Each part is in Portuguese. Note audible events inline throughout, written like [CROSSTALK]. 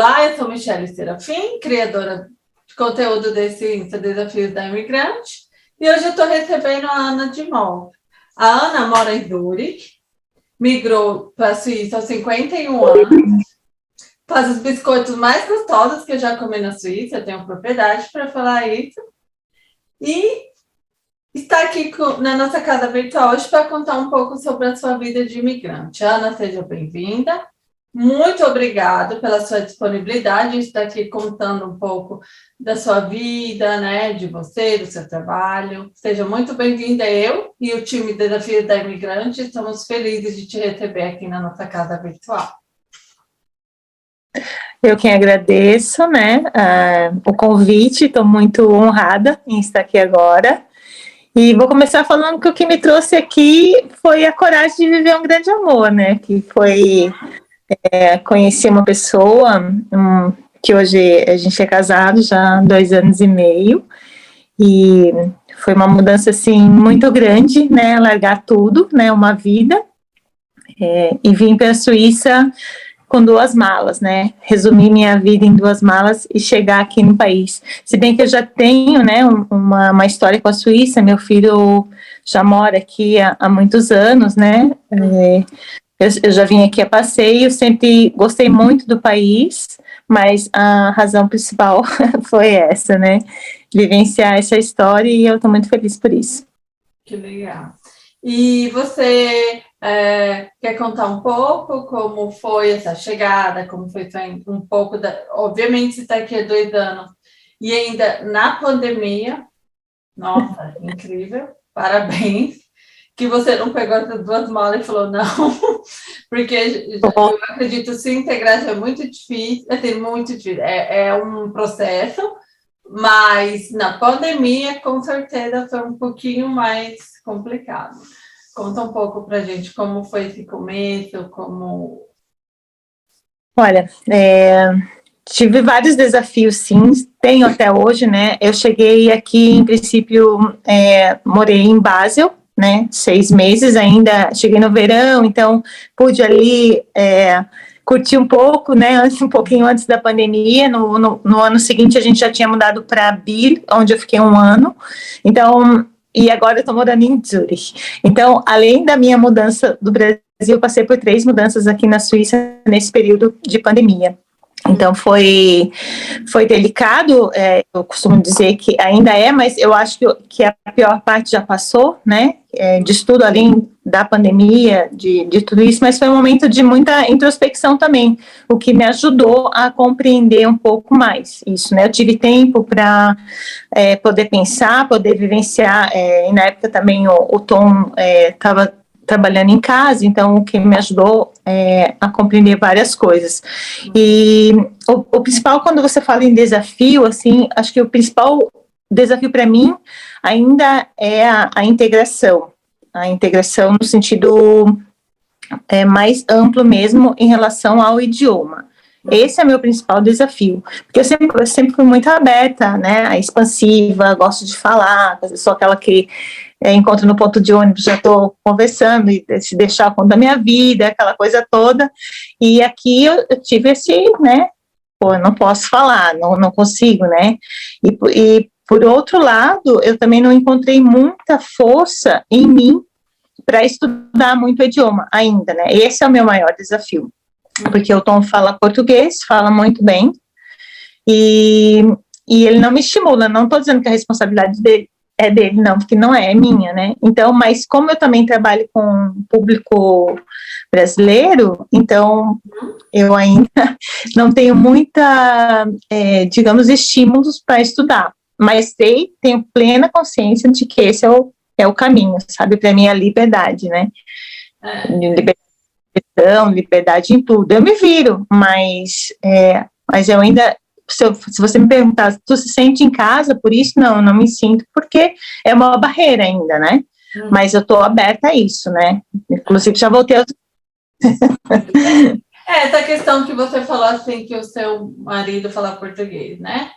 Olá, eu sou Michelle Serafim, criadora de conteúdo desse Insta Desafios da Imigrante, e hoje eu estou recebendo a Ana de Mol. A Ana mora em Zurich, migrou para a Suíça aos 51 anos, faz os biscoitos mais gostosos que eu já comi na Suíça, eu tenho propriedade para falar isso, e está aqui na nossa casa virtual hoje para contar um pouco sobre a sua vida de imigrante. Ana, seja bem-vinda. Muito obrigado pela sua disponibilidade de estar aqui contando um pouco da sua vida, né, de você, do seu trabalho. Seja muito bem-vinda eu e o time Desafio da Imigrante. Estamos felizes de te receber aqui na nossa casa virtual. Eu quem agradeço, né, uh, o convite. Estou muito honrada em estar aqui agora. E vou começar falando que o que me trouxe aqui foi a coragem de viver um grande amor, né? Que foi é, conheci uma pessoa um, que hoje a gente é casado já há dois anos e meio e foi uma mudança assim muito grande, né? Largar tudo, né? Uma vida é, e vim para a Suíça com duas malas, né? Resumir minha vida em duas malas e chegar aqui no país. Se bem que eu já tenho, né, uma, uma história com a Suíça, meu filho já mora aqui há, há muitos anos, né? É, eu, eu já vim aqui a passeio, sempre gostei muito do país, mas a razão principal [LAUGHS] foi essa, né? Vivenciar essa história e eu estou muito feliz por isso. Que legal. E você é, quer contar um pouco como foi essa chegada, como foi um pouco da. Obviamente, você está aqui há dois anos e ainda na pandemia. Nossa, [LAUGHS] incrível, parabéns que você não pegou essas duas malas e falou não, [LAUGHS] porque eu acredito que se integrar é muito difícil, assim, muito difícil, é, é um processo, mas na pandemia, com certeza, foi um pouquinho mais complicado. Conta um pouco para gente como foi esse começo, como... Olha, é, tive vários desafios, sim, tenho até hoje, né? Eu cheguei aqui, em princípio, é, morei em Basel, né? Seis meses ainda, cheguei no verão, então pude ali é, curtir um pouco, né? Antes, um pouquinho antes da pandemia. No, no, no ano seguinte a gente já tinha mudado para Bir, onde eu fiquei um ano. Então, e agora eu estou morando em Zurich. Então, além da minha mudança do Brasil, eu passei por três mudanças aqui na Suíça nesse período de pandemia. Então foi, foi delicado, é, eu costumo dizer que ainda é, mas eu acho que, que a pior parte já passou, né? É, de estudo além da pandemia, de, de tudo isso, mas foi um momento de muita introspecção também, o que me ajudou a compreender um pouco mais isso, né? Eu tive tempo para é, poder pensar, poder vivenciar, é, e na época também o, o Tom estava é, trabalhando em casa, então o que me ajudou é, a compreender várias coisas. E o, o, principal, quando você fala em desafio, assim, acho que o principal desafio para mim ainda é a, a, integração, a integração no sentido é, mais amplo mesmo em relação ao idioma. Esse é meu principal desafio, porque eu sempre, eu sempre fui muito aberta, né, expansiva, gosto de falar, sou aquela que é, encontro no ponto de ônibus, já estou conversando e se deixar conta da minha vida, aquela coisa toda. E aqui eu, eu tive esse, né? Pô, eu não posso falar, não, não consigo, né? E, e por outro lado, eu também não encontrei muita força em mim para estudar muito o idioma ainda, né? Esse é o meu maior desafio, porque o Tom fala português, fala muito bem, e, e ele não me estimula, não estou dizendo que a responsabilidade dele é dele, não, porque não é, é minha, né? Então, mas como eu também trabalho com público brasileiro, então eu ainda [LAUGHS] não tenho muita, é, digamos, estímulos para estudar, mas sei, tenho plena consciência de que esse é o, é o caminho, sabe? Para mim, é a liberdade, né? É. Liberdade, liberdade em tudo. Eu me viro, mas, é, mas eu ainda se, eu, se, você me perguntar, tu se sente em casa por isso? Não, não me sinto, porque é uma barreira ainda, né? Hum. Mas eu estou aberta a isso, né? Inclusive, já voltei. A... é, essa questão que você falou assim, que o seu marido fala português, né?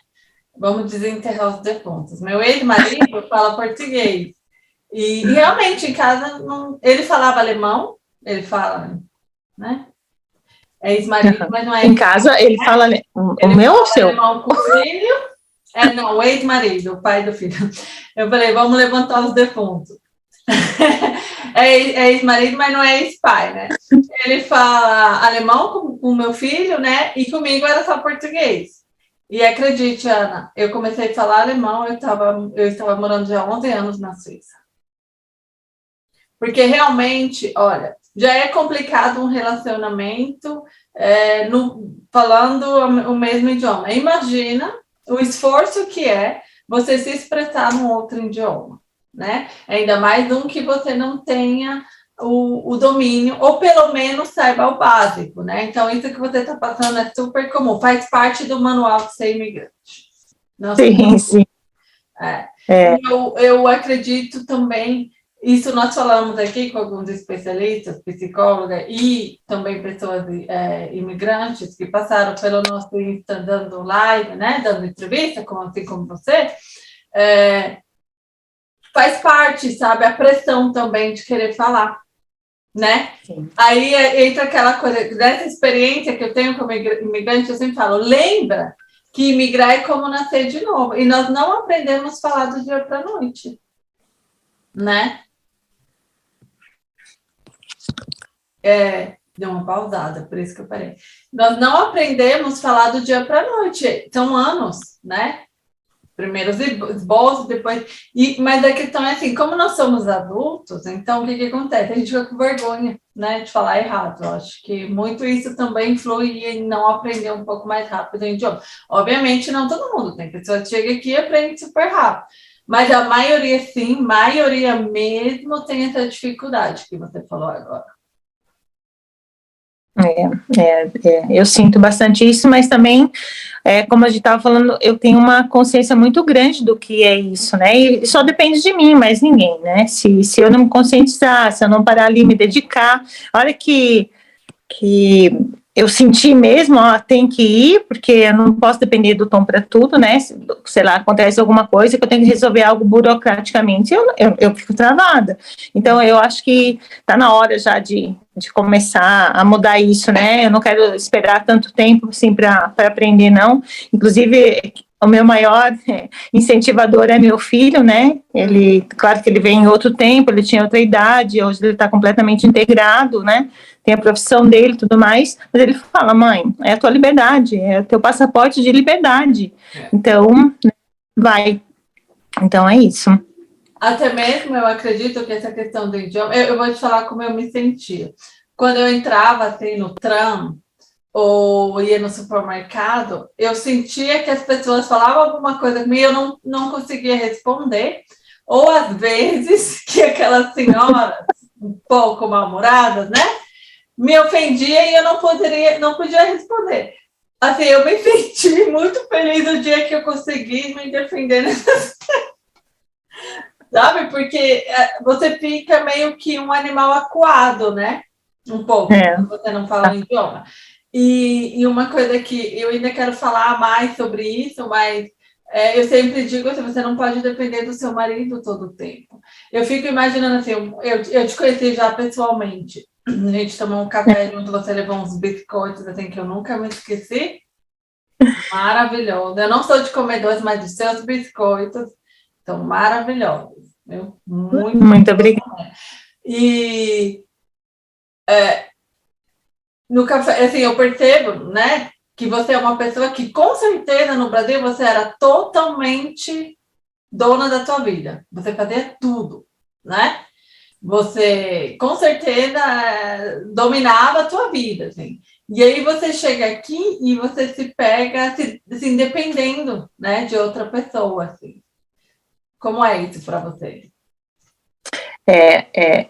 Vamos desenterrar os defuntos. Meu ex-marido [LAUGHS] fala português. E, e, realmente, em casa, não, ele falava alemão, ele fala, né? É ex-marido, mas não é. [LAUGHS] Em casa, ele fala o Ele meu ou o seu? alemão com o filho. É, não, o ex-marido, o pai do filho. Eu falei, vamos levantar os defuntos. [LAUGHS] É é ex-marido, mas não é ex-pai, né? Ele fala alemão com o meu filho, né? E comigo era só português. E acredite, Ana, eu comecei a falar alemão, eu estava eu estava morando já há 11 anos na Suíça. Porque realmente, olha, já é complicado um relacionamento é, no, falando o mesmo idioma. Imagina o esforço que é você se expressar num outro idioma, né? Ainda mais um que você não tenha o, o domínio, ou pelo menos saiba o básico, né? Então, isso que você está passando é super comum, faz parte do manual de ser imigrante. Não Sim, sim. é. É. Eu, eu acredito também, isso nós falamos aqui com alguns especialistas, psicólogas e também pessoas é, imigrantes que passaram pelo nosso Insta dando live, né, dando entrevista, como, assim como você, é, faz parte, sabe, a pressão também de querer falar, né? Sim. Aí é, entra aquela coisa, dessa experiência que eu tenho como imigra- imigrante, eu sempre falo, lembra que imigrar é como nascer de novo. E nós não aprendemos a falar do dia para a noite. Né? É, deu uma pausada, por isso que eu parei. Nós não aprendemos a falar do dia para a noite. São anos, né? Primeiro os esboços, depois. E, mas a questão é assim: como nós somos adultos, então o que, que acontece? A gente fica com vergonha né, de falar errado. Eu acho que muito isso também influi em não aprender um pouco mais rápido o idioma. Obviamente, não todo mundo tem pessoa que chega aqui e aprende super rápido. Mas a maioria, sim, maioria mesmo tem essa dificuldade que você falou agora. É, é, é, eu sinto bastante isso, mas também, é, como a gente estava falando, eu tenho uma consciência muito grande do que é isso, né? E só depende de mim, mais ninguém, né? Se, se eu não me conscientizar, se eu não parar ali, me dedicar, olha que, que eu senti mesmo, ó, tem que ir, porque eu não posso depender do tom para tudo, né? Se, sei lá, acontece alguma coisa que eu tenho que resolver algo burocraticamente, eu, eu, eu fico travada. Então, eu acho que está na hora já de, de começar a mudar isso, né? Eu não quero esperar tanto tempo, assim, para aprender, não. Inclusive, o meu maior é, incentivador é meu filho, né? Ele, claro que ele vem em outro tempo, ele tinha outra idade, hoje ele está completamente integrado, né? Tem a profissão dele e tudo mais, mas ele fala, mãe, é a tua liberdade, é o teu passaporte de liberdade. É. Então, né, vai. Então é isso. Até mesmo eu acredito que essa questão do idioma, eu, eu vou te falar como eu me sentia. Quando eu entrava assim no tram ou ia no supermercado, eu sentia que as pessoas falavam alguma coisa comigo e eu não, não conseguia responder. Ou às vezes [LAUGHS] que aquelas senhoras um pouco mal-humoradas, né? Me ofendia e eu não poderia, não podia responder. Assim, eu me [LAUGHS] senti muito feliz no dia que eu consegui me defender nessas [LAUGHS] Sabe? Porque é, você fica meio que um animal acuado, né? Um pouco, É. você não fala o idioma. E, e uma coisa que eu ainda quero falar mais sobre isso, mas é, eu sempre digo assim, você não pode depender do seu marido todo o tempo. Eu fico imaginando assim, eu, eu te conheci já pessoalmente. A gente tomou um café [LAUGHS] junto, você levou uns biscoitos assim que eu nunca me esqueci. Maravilhoso. Eu não sou de comer doce, mas os seus biscoitos são maravilhosos. Viu? Muito, Muito obrigada. e é, no café, assim, eu percebo, né, que você é uma pessoa que com certeza no Brasil você era totalmente dona da tua vida. Você fazia tudo, né? Você com certeza é, dominava a tua vida, assim. E aí você chega aqui e você se pega se, assim, dependendo, né, de outra pessoa, assim. Como é isso para você? É, é,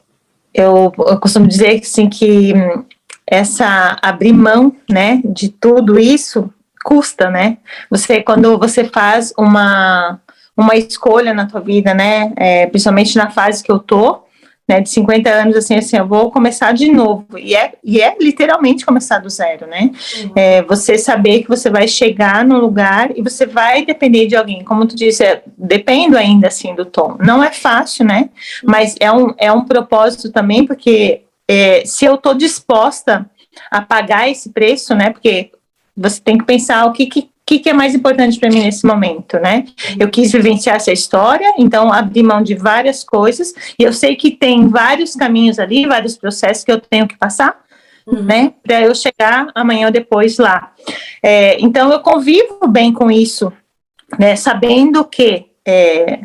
eu, eu costumo dizer que, assim, que hum, essa abrir mão, né, de tudo isso custa, né? Você quando você faz uma uma escolha na tua vida, né, é, principalmente na fase que eu tô, né, de 50 anos, assim, assim, eu vou começar de novo, e é, e é literalmente começar do zero, né, Uhum. é, você saber que você vai chegar num lugar e você vai depender de alguém, como tu disse, é, dependo ainda, assim, do tom, não é fácil, né, mas é um, é um propósito também, porque é, se eu tô disposta a pagar esse preço, né? Porque você tem que pensar o que, que, que é mais importante para mim nesse momento, né? Eu quis vivenciar essa história, então abri mão de várias coisas, e eu sei que tem vários caminhos ali, vários processos que eu tenho que passar, uhum. né? Para eu chegar amanhã ou depois lá. É, então eu convivo bem com isso, né? Sabendo que é,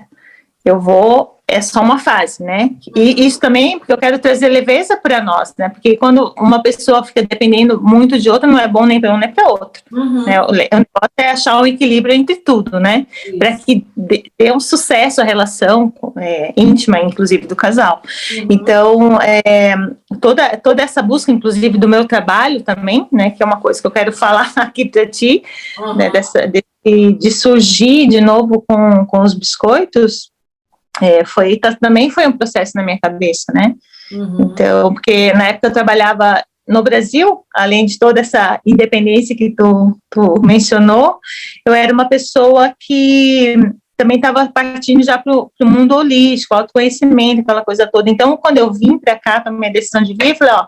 eu vou é só uma fase, né? E isso também, porque eu quero trazer leveza para nós, né? Porque quando uma pessoa fica dependendo muito de outra, não é bom nem para um nem para outro. Uhum. Né? O negócio é achar um equilíbrio entre tudo, né? Para que dê um sucesso a relação é, íntima, inclusive, do casal. Uhum. Então, é, toda, toda essa busca, inclusive, do meu trabalho também, né? Que é uma coisa que eu quero [LAUGHS] falar aqui para ti, uhum. né? Dessa, de, de surgir de novo com, com os biscoitos, é, foi também foi um processo na minha cabeça, né? Uhum. Então, porque na época eu trabalhava no Brasil, além de toda essa independência que tu, tu mencionou, eu era uma pessoa que também estava partindo já para o mundo holístico, autoconhecimento, aquela coisa toda. Então, quando eu vim para cá, com a minha decisão de vir, eu falei, ó,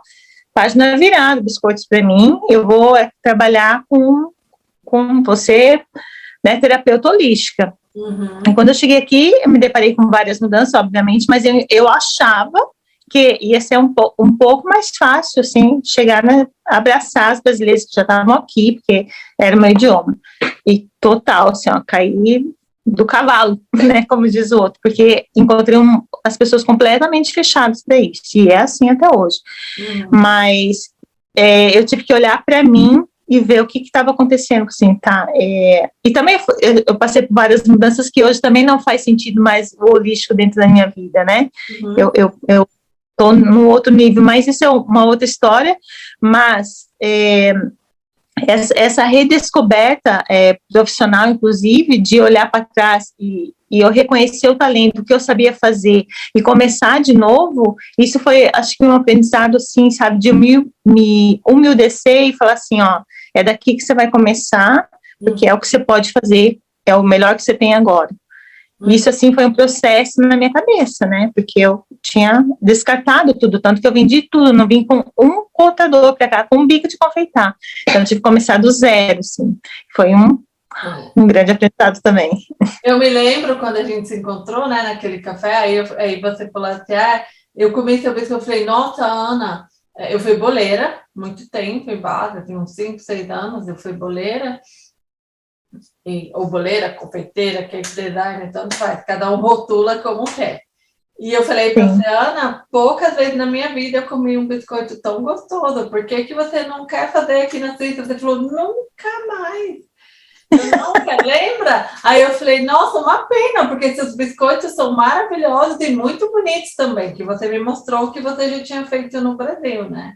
página virada, biscoitos para mim, eu vou é, trabalhar com, com você, né, terapeuta holística. Uhum. E quando eu cheguei aqui, eu me deparei com várias mudanças, obviamente, mas eu, eu achava que ia ser um, po um pouco mais fácil, assim, chegar a abraçar as brasileiras que já estavam aqui, porque era o meu idioma. E total, assim, ó, caí do cavalo, [LAUGHS] né, como diz o outro, porque encontrei um, as pessoas completamente fechadas para isso, e é assim até hoje. Uhum. Mas é, eu tive que olhar para mim e ver o que estava acontecendo, assim, tá? É, e também eu passei por várias mudanças que hoje também não faz sentido mais o holístico dentro da minha vida, né? Uhum. Eu, eu, eu tô no outro nível, mas isso é uma outra história, mas é, essa, essa, redescoberta é, profissional, inclusive, de olhar para trás e, e eu reconhecer o talento, o que eu sabia fazer e começar de novo, isso foi, acho que um aprendizado, assim, sabe, de humil, me humildecer e falar assim, ó, é daqui que você vai começar, porque é o que você pode fazer, é o melhor que você tem agora. Uhum. Isso, assim, foi um processo na minha cabeça, né? Porque eu tinha descartado tudo, tanto que eu vendi tudo, não vim com um contador para cá, com um bico de confeitar. Então, eu tive que começar do zero, assim. Foi um, um grande aprendizado também. Eu me lembro quando a gente se encontrou, né, naquele café, aí, eu, aí você falou assim, ah, eu comecei a vez que eu falei, nossa, Ana, eu fui boleira muito tempo em base, tem uns 5, 6 anos, eu fui boleira, e, ou boleira, confeiteira, cake designer, tanto faz, cada um rotula como quer. E eu falei para você, Ana, poucas vezes na minha vida eu comi um biscoito tão gostoso, por que, que você não quer fazer aqui na Suíça? Você falou, nunca mais. Nunca, lembra? Aí eu falei, nossa, uma pena, porque seus biscoitos são maravilhosos e muito bonitos também, que você me mostrou que você já tinha feito no Brasil, né?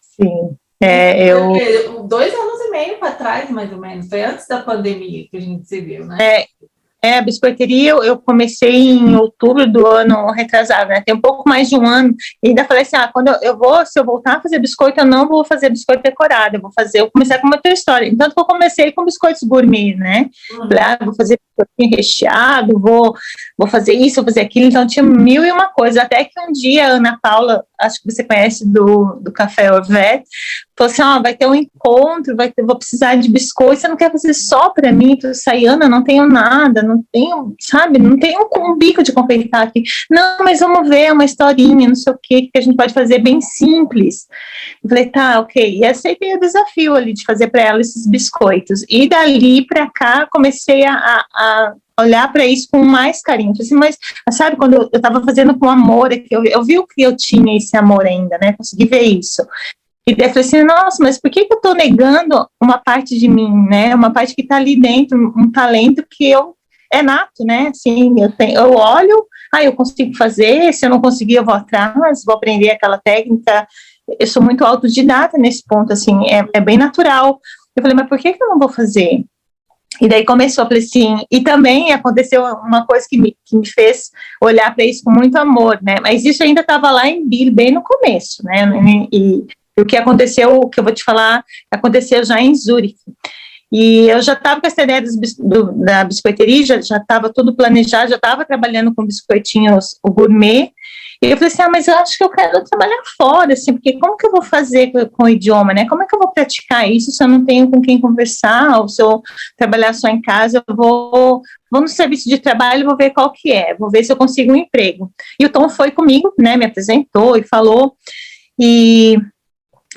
Sim. É, eu... Dois anos e meio para trás, mais ou menos. Foi antes da pandemia que a gente se viu, né? É, é, a biscoiteria eu comecei em outubro do ano retrasado, né? Tem um pouco mais de um ano. E ainda falei assim: ah, quando eu, eu, vou, se eu voltar a fazer biscoito, eu não vou fazer biscoito decorado, eu vou fazer, eu comecei com uma outra história. Então, eu comecei com biscoitos gourmet, né? Uhum. Falei, ah, vou fazer biscoitinho recheado, vou, vou fazer isso, vou fazer aquilo. Então, tinha mil e uma coisa. Até que um dia a Ana Paula, acho que você conhece do, do Café Orvet, falou assim: ó, oh, vai ter um encontro, vai ter, vou precisar de biscoito, você não quer fazer só para mim? Eu saí, Ana, não tenho nada, não tenho, sabe, não tenho um, bico de confeitar aqui. Não, mas vamos ver uma historinha, não sei o que, que a gente pode fazer bem simples. Eu falei, tá, ok. E aceitei o desafio ali de fazer para ela esses biscoitos. E dali para cá comecei a, a olhar para isso com mais carinho. Assim, mas, sabe, quando eu estava fazendo com amor, é eu, eu vi o que eu tinha esse amor ainda, né? Consegui ver isso. E daí eu falei assim, nossa, mas por que, que eu estou negando uma parte de mim, né? Uma parte que está ali dentro, um talento que eu é nato, né? Assim, eu, tenho, eu olho, ah, eu consigo fazer, se eu não conseguir, eu vou atrás, vou aprender aquela técnica. Eu sou muito autodidata nesse ponto, assim, é, é bem natural. Eu falei, mas por que, que eu não vou fazer? E daí começou, falei assim, e também aconteceu uma coisa que me, que me fez olhar para isso com muito amor, né? Mas isso ainda estava lá em Bill, bem no começo, né? E, o que aconteceu, o que eu vou te falar, aconteceu já em Zurique. E eu já estava com essa ideia dos, do, da biscoiteria, já estava tudo planejado, já estava trabalhando com biscoitinhos o gourmet, E eu falei assim, ah, mas eu acho que eu quero trabalhar fora, assim, porque como que eu vou fazer com, com, o idioma, né? Como é que eu vou praticar isso se eu não tenho com quem conversar, ou se eu trabalhar só em casa, eu vou, vou no serviço de trabalho, vou ver qual que é, vou ver se eu consigo um emprego. E o Tom foi comigo, né, me apresentou e falou, e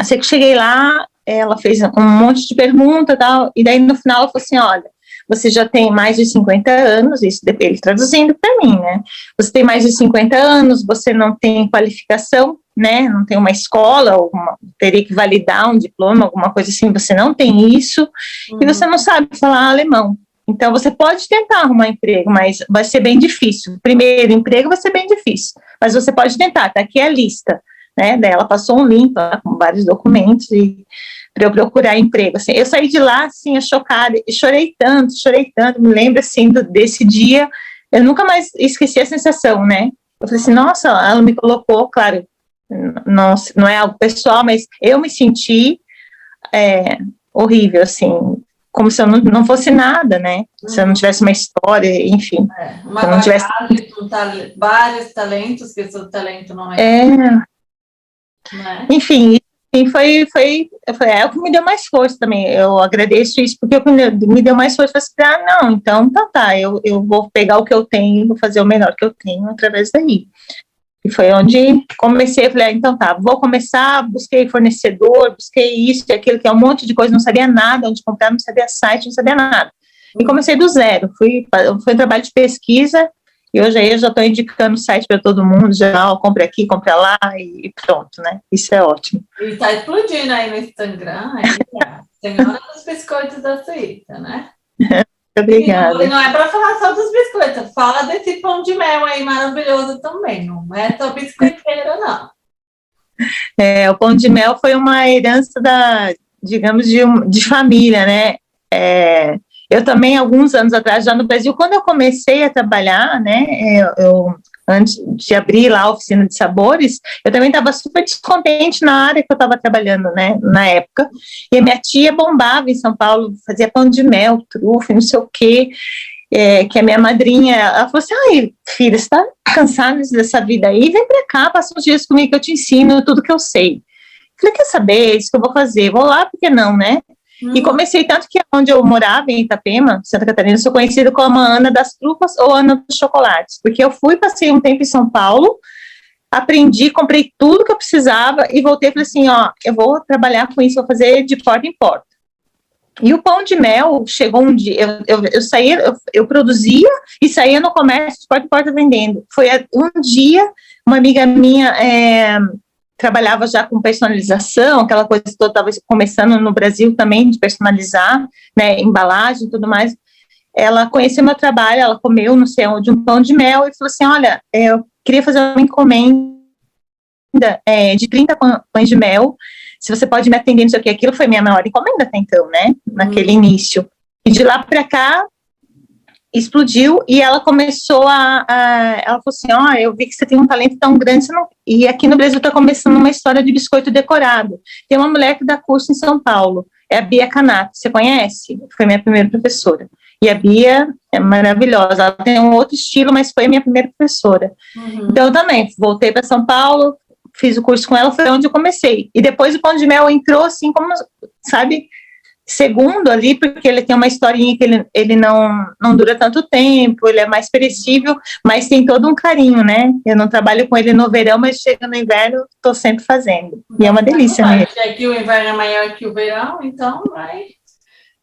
sei que cheguei lá, ela fez um monte de pergunta e tal, e daí no final ela falou assim, olha, você já tem mais de 50 anos, isso ele traduzindo para mim, né? Você tem mais de 50 anos, você não tem qualificação, né? Não tem uma escola, alguma, teria que validar um diploma, alguma coisa assim, você não tem isso, uhum. e você não sabe falar alemão. Então, você pode tentar arrumar emprego, mas vai ser bem difícil. Primeiro emprego vai ser bem difícil, mas você pode tentar, tá aqui a lista, né? Daí ela passou um link lá com vários documentos e para eu procurar emprego. Assim, eu saí de lá, assim, chocada, e chorei tanto, chorei tanto, me lembro, assim, do, desse dia, eu nunca mais esqueci a sensação, né? Eu falei assim, nossa, ela me colocou, claro, não, não é algo pessoal, mas eu me senti é, horrível, assim, como se eu não, não fosse nada, né? Se eu não tivesse uma história, enfim. É, uma se eu não tivesse... vários talentos, que o talento não é. É. é. Enfim, foi, foi, foi é o que me deu mais força também. Eu agradeço isso porque me deu mais força para assim, ah, não, então tá, tá, eu, eu vou pegar o que eu tenho, vou fazer o melhor que eu tenho através daí. E foi onde comecei, falei, ah, então tá, vou começar, busquei fornecedor, busquei isso e aquilo, que é um monte de coisa, não sabia nada, onde comprar, não sabia site, não sabia nada. E comecei do zero, fui, foi um trabalho de pesquisa, e hoje aí eu já estou indicando o site para todo mundo, já, ó, compre aqui, compre lá e pronto, né? Isso é ótimo. E está explodindo aí no Instagram, aí, Senhora dos Biscoitos da Suíça, né? [LAUGHS] Obrigada. E não é para falar só dos biscoitos, fala desse pão de mel aí maravilhoso também, não é só biscoiteira, não. [LAUGHS] É, o pão de mel foi uma herança da, digamos, de, de família, né? É, eu também, alguns anos atrás, já no Brasil, quando eu comecei a trabalhar, né, eu, eu antes de abrir lá a oficina de sabores, eu também estava super descontente na área que eu estava trabalhando, né, na época. E a minha tia bombava em São Paulo, fazia pão de mel, trufa, não sei o quê. É, que a minha madrinha, ela falou assim, ai, filha, você está cansada dessa vida aí? Vem para cá, passa uns dias comigo que eu te ensino tudo que eu sei. Falei, quer saber, é isso que eu vou fazer, vou lá, porque não, né? E comecei tanto que onde eu morava, em Itapema, Santa Catarina, sou conhecida como a Ana das Trufas ou Ana dos Chocolates, porque eu fui, passei um tempo em São Paulo, aprendi, comprei tudo que eu precisava e voltei e falei assim, ó, eu vou trabalhar com isso, vou fazer de porta em porta. E o pão de mel chegou um dia, eu, eu, eu saía, eu, eu, produzia e saía no comércio de porta em porta vendendo. Foi um dia, uma amiga minha é, trabalhava já com personalização, aquela coisa toda, estava começando no Brasil também de personalizar, né, embalagem e tudo mais. Ela conheceu meu trabalho, ela comeu, não sei onde, um pão de mel e falou assim, olha, eu queria fazer uma encomenda é, de 30 pães de mel, se você pode me atender, não sei o que, aquilo foi minha maior encomenda até então, né, naquele uhum. início. E de lá para cá, explodiu e ela começou a, a ela falou assim, ó, oh, eu vi que você tem um talento tão grande, não... e aqui no Brasil está começando uma história de biscoito decorado. Tem uma mulher que dá curso em São Paulo, é a Bia Canato, você conhece? Foi minha primeira professora. E a Bia é maravilhosa, ela tem um outro estilo, mas foi minha primeira professora. Uhum. Então, também, voltei para São Paulo, fiz o curso com ela, foi onde eu comecei. E depois o Pão de Mel entrou assim, como, sabe, Segundo, ali, porque ele tem uma historinha que ele, ele não, não dura tanto tempo, ele é mais perecível, mas tem todo um carinho, né? Eu não trabalho com ele no verão, mas chega no inverno, estou sempre fazendo. E é uma delícia mesmo. É que o inverno é maior que o verão, então vai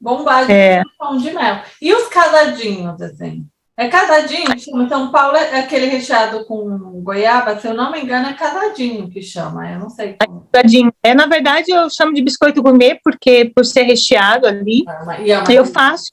bombar de é. pão de mel. E os casadinhos, assim? É casadinho, então Paulo é aquele recheado com goiaba, se eu não me engano, é casadinho que chama, eu não sei. Como. Casadinho. É, na verdade, eu chamo de biscoito gourmet, porque por ser recheado ali, ah, eu faço.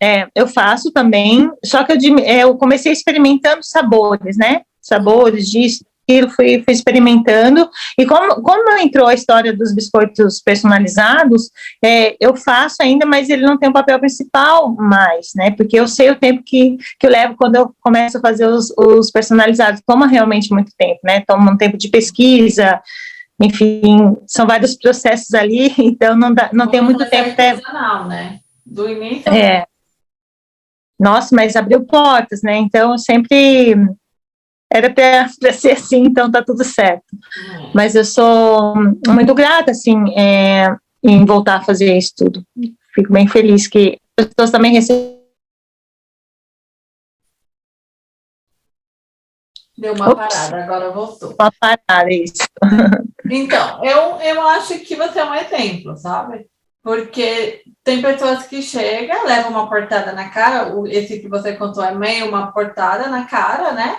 É, eu faço também, só que eu, é, eu comecei experimentando sabores, né? Sabores disso, aquilo, fui, fui experimentando. E como, como entrou a história dos biscoitos personalizados, é, eu faço ainda, mas ele não tem o um papel principal mais, né? Porque eu sei o tempo que, que eu levo quando eu começo a fazer os, os personalizados. Toma realmente muito tempo, né? Toma um tempo de pesquisa, enfim, são vários processos ali, [LAUGHS] então não, dá, não tem muito tempo. Artesanal, né? Do início. É. Nossa, mas abriu portas, né? Então, eu sempre era para ser assim, então tá tudo certo. Uhum. Mas eu sou muito grata, assim, é, em voltar a fazer isso tudo. Fico bem feliz que as pessoas também recebem. Deu uma Ops. parada, agora voltou. Uma parada, isso. [LAUGHS] Então, eu, eu acho que você é um exemplo, sabe? Porque tem pessoas que chegam, levam uma portada na cara, esse que você contou é meio uma portada na cara, né?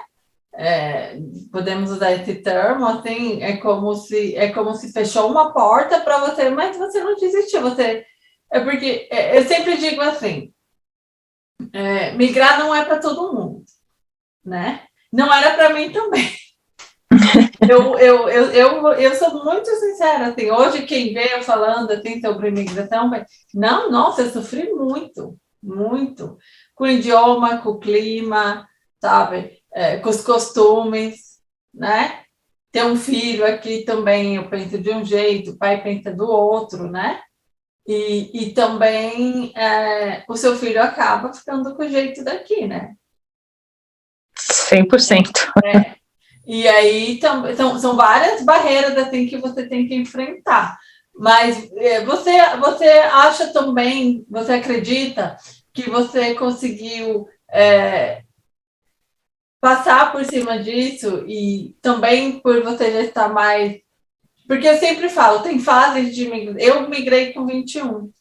É, podemos usar esse termo, assim, é como se é como se fechou uma porta para você, mas você não desistiu, você é porque é, eu sempre digo assim, é, migrar não é para todo mundo, né? Não era para mim também. [LAUGHS] eu, eu, eu, eu, eu sou muito sincera, assim, hoje quem vê eu falando assim, sobre imigração, não, nossa, eu sofri muito, muito, com o idioma, com o clima, sabe, é, com os costumes, né? Ter um filho aqui também, eu penso de um jeito, o pai pensa do outro, né? E, e também é, o seu filho acaba ficando com o jeito daqui, né? 100%. É. E aí são, são várias barreiras assim que você tem que enfrentar. Mas é, você, você acha também, você acredita que você conseguiu é, passar por cima disso e também por você já estar mais. Porque eu sempre falo, tem fases de migração. Eu migrei com 21,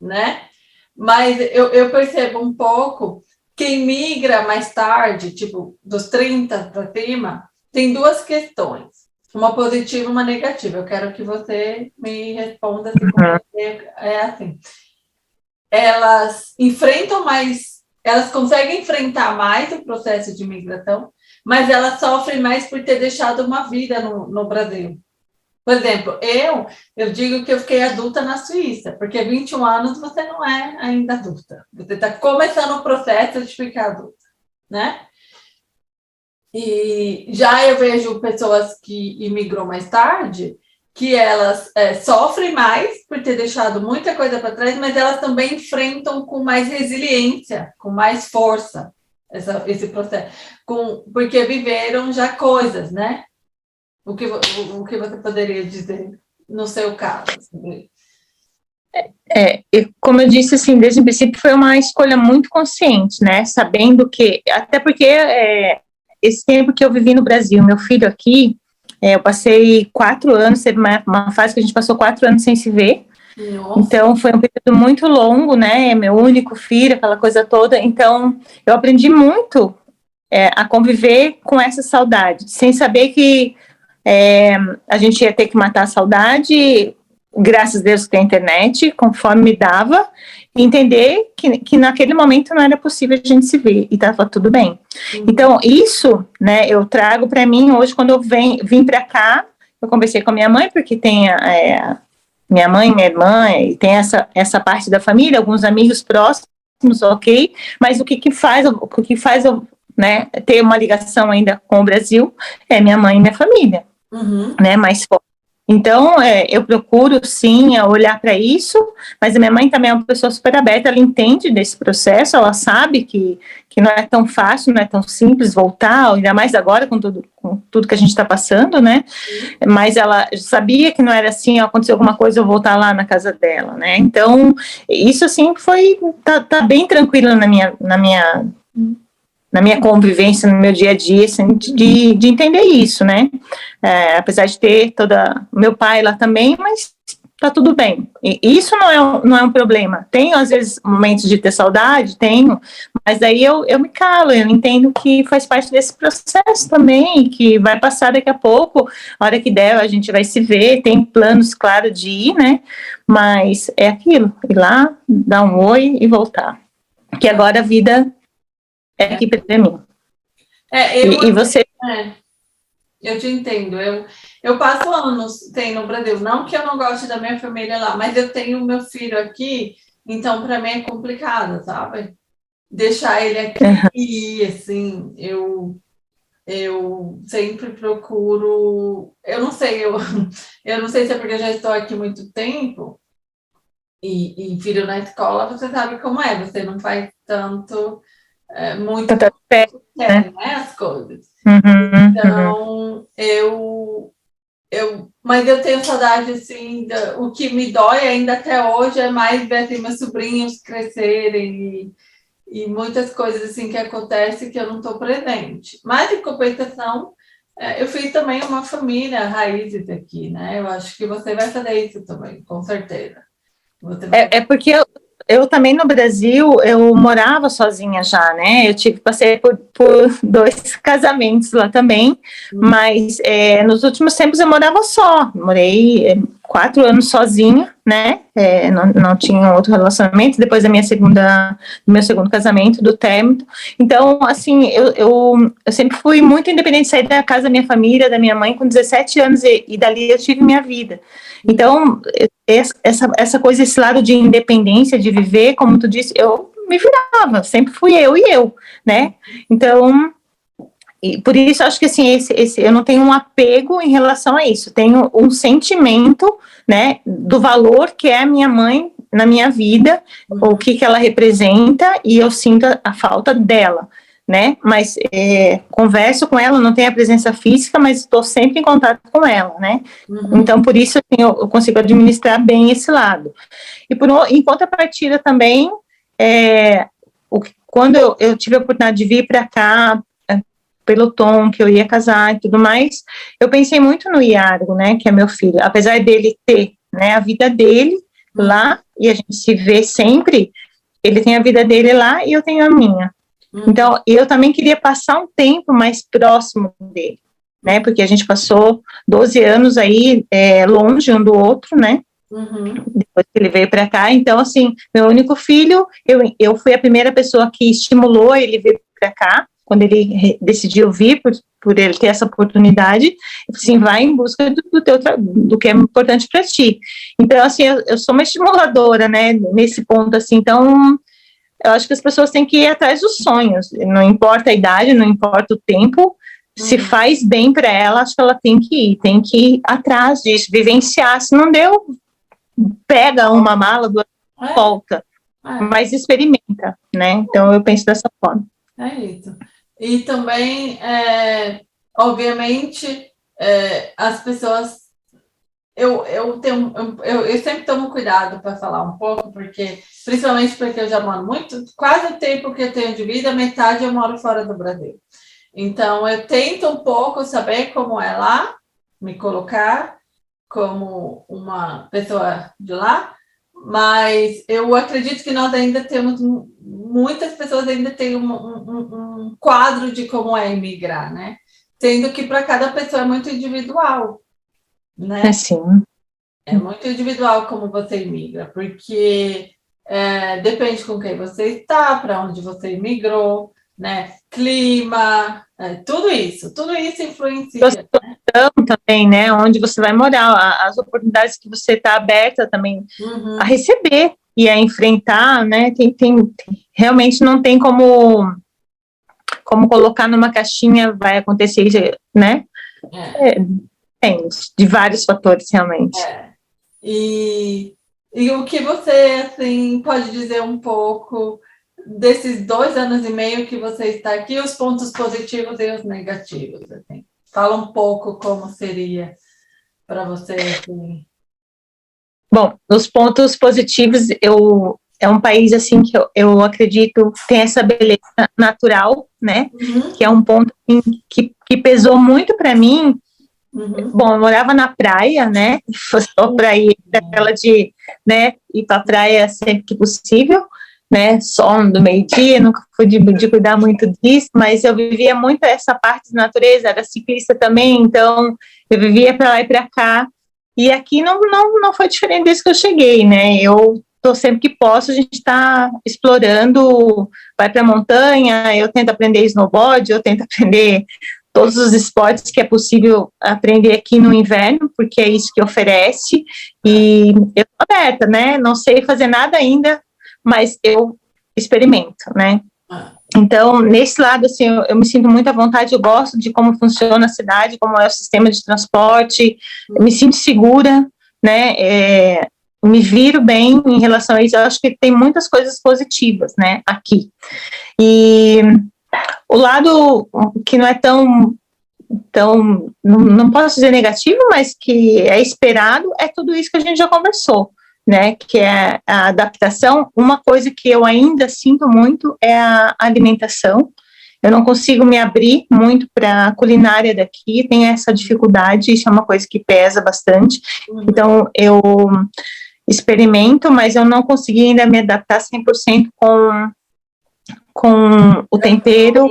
né? Mas eu, eu percebo um pouco quem migra mais tarde, tipo, dos 30 para cima, tem duas questões, uma positiva e uma negativa. Eu quero que você me responda se uhum. é assim. Elas enfrentam mais, elas conseguem enfrentar mais o processo de imigração, mas elas sofrem mais por ter deixado uma vida no, no Brasil. Por exemplo, eu, eu digo que eu fiquei adulta na Suíça, porque 21 anos você não é ainda adulta. Você está começando o processo de ficar adulta, né? E já eu vejo pessoas que imigrou mais tarde, que elas é, sofrem mais por ter deixado muita coisa para trás, mas elas também enfrentam com mais resiliência, com mais força essa, esse processo, com, porque viveram já coisas, né? O que, o, o que você poderia dizer no seu caso? É, como eu disse, assim, desde o princípio foi uma escolha muito consciente, né? Sabendo que, até porque é, esse tempo que eu vivi no Brasil, meu filho aqui, é, eu passei quatro anos, teve uma, uma, fase que a gente passou quatro anos sem se ver. Nossa. Então foi um período muito longo, né? É meu único filho, aquela coisa toda. Então eu aprendi muito é, a conviver com essa saudade, sem saber que é, a gente ia ter que matar a saudade. Graças a Deus tem internet, conforme me dava, entender que, que naquele momento não era possível a gente se ver e estava tudo bem. Uhum. Então, isso, né, eu trago para mim hoje, quando eu vem, vim para cá, eu conversei com a minha mãe, porque tem é, minha mãe, minha irmã, e tem essa, essa parte da família, alguns amigos próximos, ok, mas o que, que faz, o que faz eu né, ter uma ligação ainda com o Brasil é minha mãe e minha família, uhum. né, mais forte. Então, é, eu procuro sim olhar para isso, mas a minha mãe também é uma pessoa super aberta, ela entende desse processo, ela sabe que, que não é tão fácil, não é tão simples voltar, ainda mais agora com tudo, com tudo que a gente está passando, né? Mas ela sabia que não era assim, aconteceu alguma coisa, eu voltar lá na casa dela, né? Então, isso assim foi, tá, tá bem tranquilo na minha, na minha na minha convivência, no meu dia a dia, assim, de, de entender isso, né? É, apesar de ter toda meu pai lá também, mas tá tudo bem. E isso não é, um, não é um problema. Tenho, às vezes, momentos de ter saudade, tenho, mas aí eu, eu me calo, eu entendo que faz parte desse processo também, que vai passar daqui a pouco, a hora que der, a gente vai se ver, tem planos, claro, de ir, né? Mas é aquilo, ir lá, dar um oi e voltar. Que agora a vida é aqui para mim. É, eu, e, e você? É, eu te entendo. Eu, eu passo anos tem no Brasil. Não que eu não goste da minha família lá, mas eu tenho meu filho aqui, então para mim é complicado, sabe? Deixar ele aqui, uhum. assim, eu eu sempre procuro. Eu não sei, eu, [LAUGHS] eu não sei se é porque eu já estou aqui muito tempo e, e filho na escola, você sabe como é, você não faz tanto é, muito Tanta é, né? as coisas. Uhum, então, eu, eu, mas eu tenho saudade, assim, da, o que me dói ainda até hoje é mais ver assim, meus sobrinhos crescerem e, e muitas coisas assim que acontecem que eu não estou presente. Mas, em compensação, é, eu fiz também uma família raízes aqui, né? Eu acho que você vai fazer isso também, com certeza. É, é, porque eu, eu também no Brasil, eu morava sozinha já, né? Eu tive, passei por, por [LAUGHS] dois casamentos lá também, uhum. mas é, nos últimos tempos eu morava só. Morei é, quatro anos sozinha, né? É, não, não tinha outro relacionamento depois da minha segunda, do meu segundo casamento, do término. Então, assim, eu, eu, eu, sempre fui muito independente, sair da casa da minha família, da minha mãe com 17 anos e, e dali eu tive minha vida. Então, essa, essa coisa, esse lado de independência, de viver, como tu disse, eu me virava, sempre fui eu e eu, né? Então, e por isso acho que assim, esse, esse, eu não tenho um apego em relação a isso, tenho um sentimento, né, do valor que é a minha mãe na minha vida, o que, que ela representa, e eu sinto a, a falta dela né? Mas é, converso com ela, não tenho a presença física, mas estou sempre em contato com ela, né? Uhum. Então, por isso assim, eu, eu, consigo administrar bem esse lado. E por em contrapartida também, é, o, quando eu, eu, tive a oportunidade de vir para cá, é, pelo tom que eu ia casar e tudo mais, eu pensei muito no Iago, né? Que é meu filho. Apesar dele ter né, a vida dele lá, e a gente se vê sempre, ele tem a vida dele lá e eu tenho a minha. Uhum. Então, eu também queria passar um tempo mais próximo dele, né? Porque a gente passou 12 anos aí é, longe um do outro, né? Uhum. Depois que ele veio para cá. Então, assim, meu único filho, eu, eu fui a primeira pessoa que estimulou ele vir para cá, quando ele decidiu vir, por, por ele ter essa oportunidade, assim, vai em busca do, do, teu, do que é importante para ti. Então, assim, eu, eu, sou uma estimuladora, né, nesse ponto, assim, então, eu acho que as pessoas têm que ir atrás dos sonhos, não importa a idade, não importa o tempo, uhum. se faz bem para ela, acho que ela tem que ir, tem que ir atrás disso, vivenciar. Se não deu, pega uma mala, duas, é. volta, é. mas experimenta, né? Então eu penso dessa forma. É isso. E também, é, obviamente, é, as pessoas eu, eu tenho eu, eu sempre tomo cuidado para falar um pouco, porque principalmente porque eu já moro muito, quase o tempo que eu tenho de vida, metade eu moro fora do Brasil. Então eu tento um pouco saber como é lá, me colocar como uma pessoa de lá, mas eu acredito que nós ainda temos muitas pessoas ainda têm um, um, um quadro de como é emigrar, né? Sendo que para cada pessoa é muito individual né? É sim. É muito individual como você imigra, porque é, depende com quem você está, para onde você imigrou, né? Clima, é, tudo isso, tudo isso influencia. Né? também, né? Onde você vai morar, as oportunidades que você está aberta também uhum. a receber e a enfrentar, né? Tem, tem, tem, realmente não tem como como colocar numa caixinha vai acontecer, né? É. É, Depende de vários fatores, realmente. É. E, e o que você assim, pode dizer um pouco desses dois anos e meio que você está aqui, os pontos positivos e os negativos? Assim. Fala um pouco como seria para você. Assim. Bom, os pontos positivos, eu é um país assim que eu, eu acredito tem essa beleza natural, né? Uhum. Que é um ponto assim, que, que pesou muito para mim Uhum. Bom, eu morava na praia, né? [LAUGHS] Só para ir aquela de, né, ir para praia sempre que possível, né? Só do meio-dia, nunca fui de, de, cuidar muito disso, mas eu vivia muito essa parte da natureza, era ciclista também, então eu vivia para lá e para cá. E aqui não, não, não foi diferente desde que eu cheguei, né? Eu tô sempre que posso, a gente está explorando, vai para a montanha, eu tento aprender snowboard, eu tento [LAUGHS] aprender todos os esportes que é possível aprender aqui no inverno, porque é isso que oferece. E eu estou aberta, né? Não sei fazer nada ainda, mas eu experimento, né? Então, nesse lado, assim, eu, eu, me sinto muito à vontade, eu gosto de como funciona a cidade, como é o sistema de transporte, eu me sinto segura, né? É, me viro bem em relação a isso, eu acho que tem muitas coisas positivas, né, aqui. E o lado que não é tão não, não posso dizer negativo, mas que é esperado é tudo isso que a gente já conversou, né? Que é a adaptação. Uma coisa que eu ainda sinto muito é a alimentação. Eu não consigo me abrir muito para a culinária daqui, tem essa dificuldade, isso é uma coisa que pesa bastante. Uhum. Então, eu experimento, mas eu não consegui ainda me adaptar 100% com, com o tempero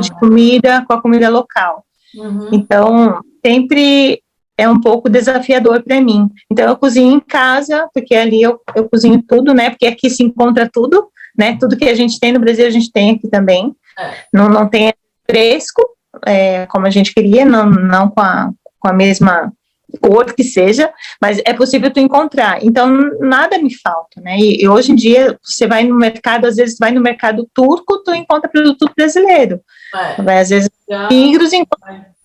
de comida, com a comida local. Uhum. Então, sempre é um pouco desafiador para mim. Então, eu cozinho em casa, porque ali eu, eu cozinho tudo, né? Porque aqui se encontra tudo, né? Tudo que a gente tem no Brasil, a gente tem aqui também. É. Não, não tem fresco, é, como a gente queria, não, não com, a, com a mesma cor que seja, mas é possível tu encontrar. Então, nada me falta, né? E, e, hoje em dia, você vai no mercado, às vezes vai no mercado turco, tu encontra produto brasileiro. É. Vai, às vezes, ingros,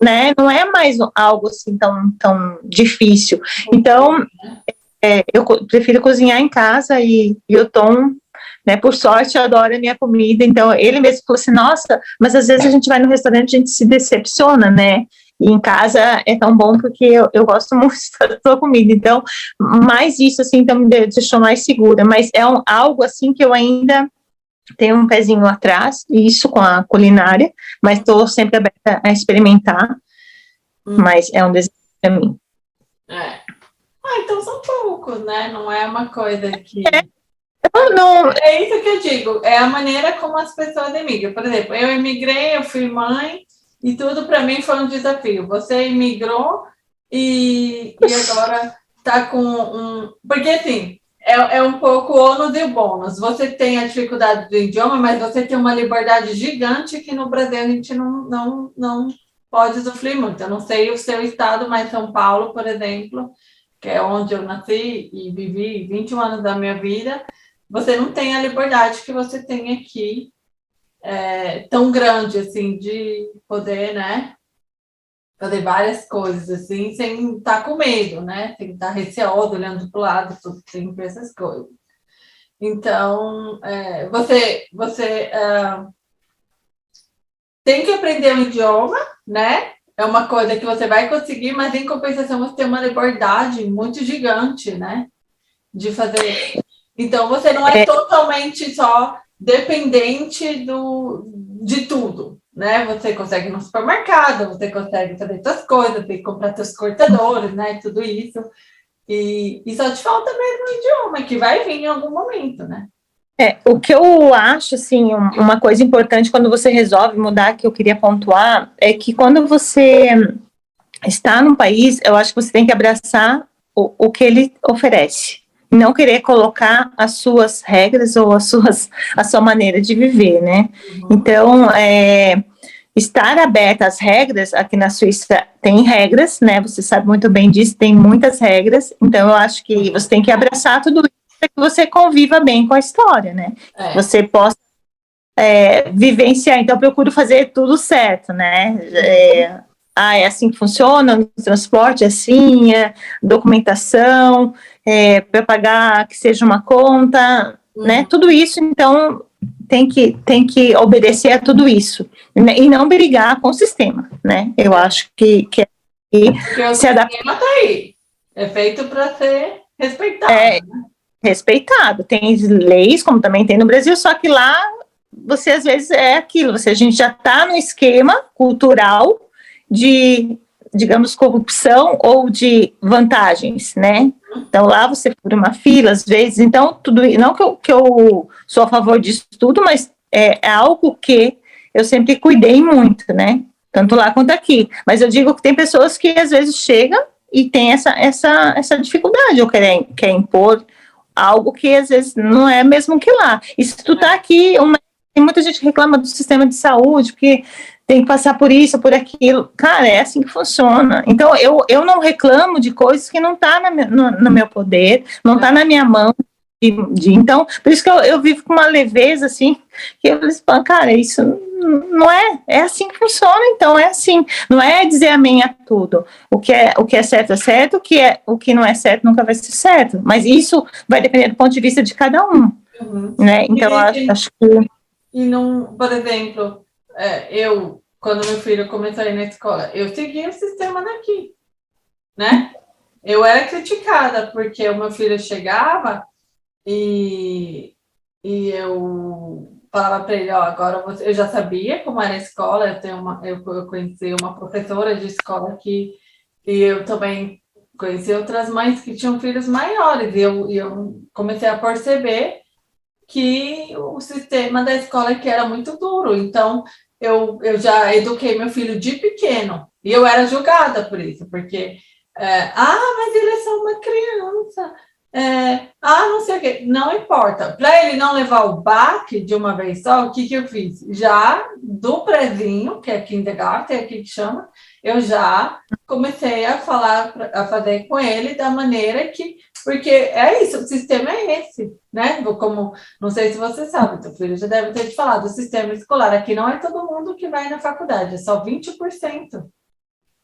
né? Não é mais algo assim tão, tão difícil. Então, é, eu prefiro cozinhar em casa e, e o Tom né? Por sorte, eu adoro a minha comida, então ele mesmo falou assim, nossa, mas às vezes a gente vai no restaurante e a gente se decepciona, né? E em casa é tão bom porque eu, eu gosto muito [LAUGHS] da sua comida. Então, mais isso, assim, então me deixou mais segura. Mas é um, algo, assim, que eu ainda tenho um pezinho atrás, isso com a culinária, mas estou sempre aberta a experimentar. Hum. Mas é um desafio para mim. É. Ah, então são poucos, né? Não é uma coisa que. É. Não, não. É isso que eu digo, é a maneira como as pessoas emigram. Por exemplo, eu emigrei, eu fui mãe, e tudo para mim foi um desafio. Você imigrou e, e agora está com um. Porque assim, é, é um pouco ônus e bônus. Você tem a dificuldade do idioma, mas você tem uma liberdade gigante que no Brasil a gente não, não, não pode sofrer muito. Eu não sei o seu estado, mas São Paulo, por exemplo, que é onde eu nasci e vivi 21 anos da minha vida, você não tem a liberdade que você tem aqui é, tão grande, assim, de poder, né, fazer várias coisas, assim, sem estar tá com medo, né, sem estar tá receoso, olhando para o lado, tudo, sempre essas coisas. Então, é, você, você uh, tem que aprender um idioma, né, é uma coisa que você vai conseguir, mas em compensação você tem uma liberdade muito gigante, né, de fazer. Então, você não é, é. totalmente só dependente do, de tudo, né? Você consegue ir no supermercado, você consegue fazer suas coisas, tem que comprar seus cortadores, né? Tudo isso. E, e só te falta mesmo o idioma, que vai vir em algum momento, né? É, o que eu acho, assim, uma coisa importante quando você resolve mudar, que eu queria pontuar, é que quando você está num país, eu acho que você tem que abraçar o, o que ele oferece não querer colocar as suas regras ou as suas, a sua maneira de viver, né? Uhum. Então, é, estar aberta às regras, aqui na Suíça tem regras, né? Você sabe muito bem disso, tem muitas regras, então eu acho que você tem que abraçar tudo isso para que você conviva bem com a história, né? É. Você possa é, vivenciar, então eu procuro fazer tudo certo, né? É, ah, é assim que funciona, no transporte, é assim, é documentação, é, para pagar que seja uma conta, uhum. né? Tudo isso, então, tem que, tem que obedecer a tudo isso né? e não brigar com o sistema, né? Eu acho que, que, que se adaptar. está aí, é feito para ser respeitado. É, né? Respeitado. Tem leis, como também tem no Brasil, só que lá você às vezes é aquilo, você, a gente já está no esquema cultural de, digamos, corrupção ou de vantagens, né? Então lá você fura uma fila, às vezes, então tudo, não que eu, que eu sou a favor disso tudo, mas é, é algo que eu sempre cuidei muito, né? Tanto lá quanto aqui. Mas eu digo que tem pessoas que às vezes chegam e tem essa, essa, essa dificuldade, ou quer, quer impor algo que às vezes não é mesmo que lá. E se tu tá aqui, uma, tem muita gente que reclama do sistema de saúde, porque tem que passar por isso, por aquilo. Cara, é assim que funciona. Então, eu, eu não reclamo de coisas que não estão tá no, no, meu poder, não está na minha mão. De, de, então, por isso que eu, eu vivo com uma leveza, assim, que eu falo, cara, isso não é, é assim que funciona, então é assim, não é dizer amém a tudo. O que é, o que é certo é certo, o que, é, o que não é certo nunca vai ser certo, mas isso vai depender do ponto de vista de cada um, uhum. né, então e, acho, acho que... E não, por exemplo, é, eu, quando meu filho começou a ir na escola, eu segui o sistema daqui, né? Eu era criticada porque o meu filho chegava e, e eu falava para ele, ó, agora você, eu já sabia como era a escola, eu tenho uma, eu, eu conheci uma professora de escola aqui e eu também conheci outras mães que tinham filhos maiores e eu, eu comecei a perceber que o sistema da escola era muito duro, então eu, eu já eduquei meu filho de pequeno e eu era julgada por isso, porque é, ah, mas ele é só uma criança, é, ah, não sei o quê, não importa. Para ele não levar o baque de uma vez só, o que, que eu fiz? Já do prezinho, que é kindergarten, é aqui que chama, eu já comecei a falar, a fazer com ele da maneira que, porque é isso, o sistema é esse, né? Como, não sei se você sabe, teu filho já deve ter te falado, o sistema escolar aqui não é todo mundo que vai na faculdade, é só 20%.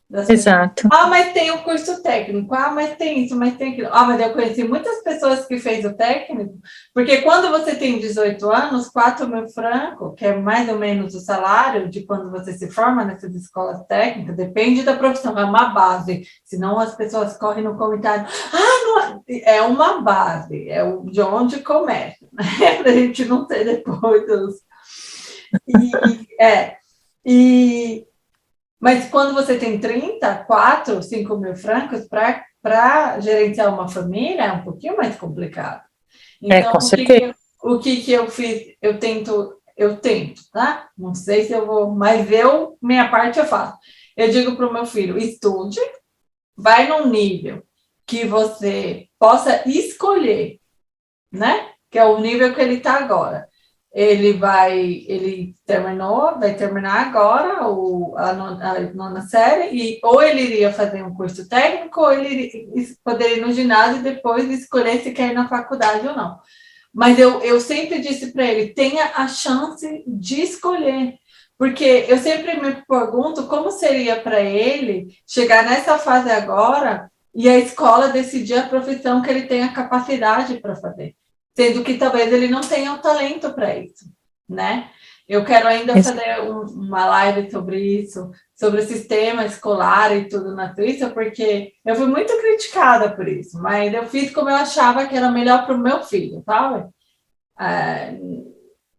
Exato. Ah, mas tem o curso técnico. Ah, mas tem isso, mas tem aquilo. Ah, mas eu conheci muitas pessoas que fez o técnico, porque quando você tem 18 anos, 4 mil francos, que é mais ou menos o salário de quando você se forma nessas escolas técnicas, depende da profissão, é uma base. Senão as pessoas correm no comentário. Ah, não, é uma base, é de onde começa, [LAUGHS] né? Para a gente não ter depois os. E, é, e mas quando você tem 30, 4, 5 mil francos para gerenciar uma família, é um pouquinho mais complicado. É, então, é, com certeza. O que, que eu fiz? Eu tento, eu tento, tá? Não sei se eu vou, mas eu, minha parte eu faço. Eu digo para o meu filho: estude, vai num nível que você possa escolher, né? Que é o nível que ele está agora ele vai, ele terminou, vai terminar agora o, a, nona, a nona série, e ou ele iria fazer um curso técnico, ou ele poderia ir no ginásio e depois escolher se quer ir na faculdade ou não. Mas eu, eu sempre disse para ele, tenha a chance de escolher, porque eu sempre me pergunto como seria para ele chegar nessa fase agora e a escola decidir a profissão que ele tem a capacidade para fazer sendo que talvez ele não tenha o talento para isso, né? Eu quero ainda fazer um, uma live sobre isso, sobre o sistema escolar e tudo na Suíça, porque eu fui muito criticada por isso, mas eu fiz como eu achava que era melhor para o meu filho, sabe? É,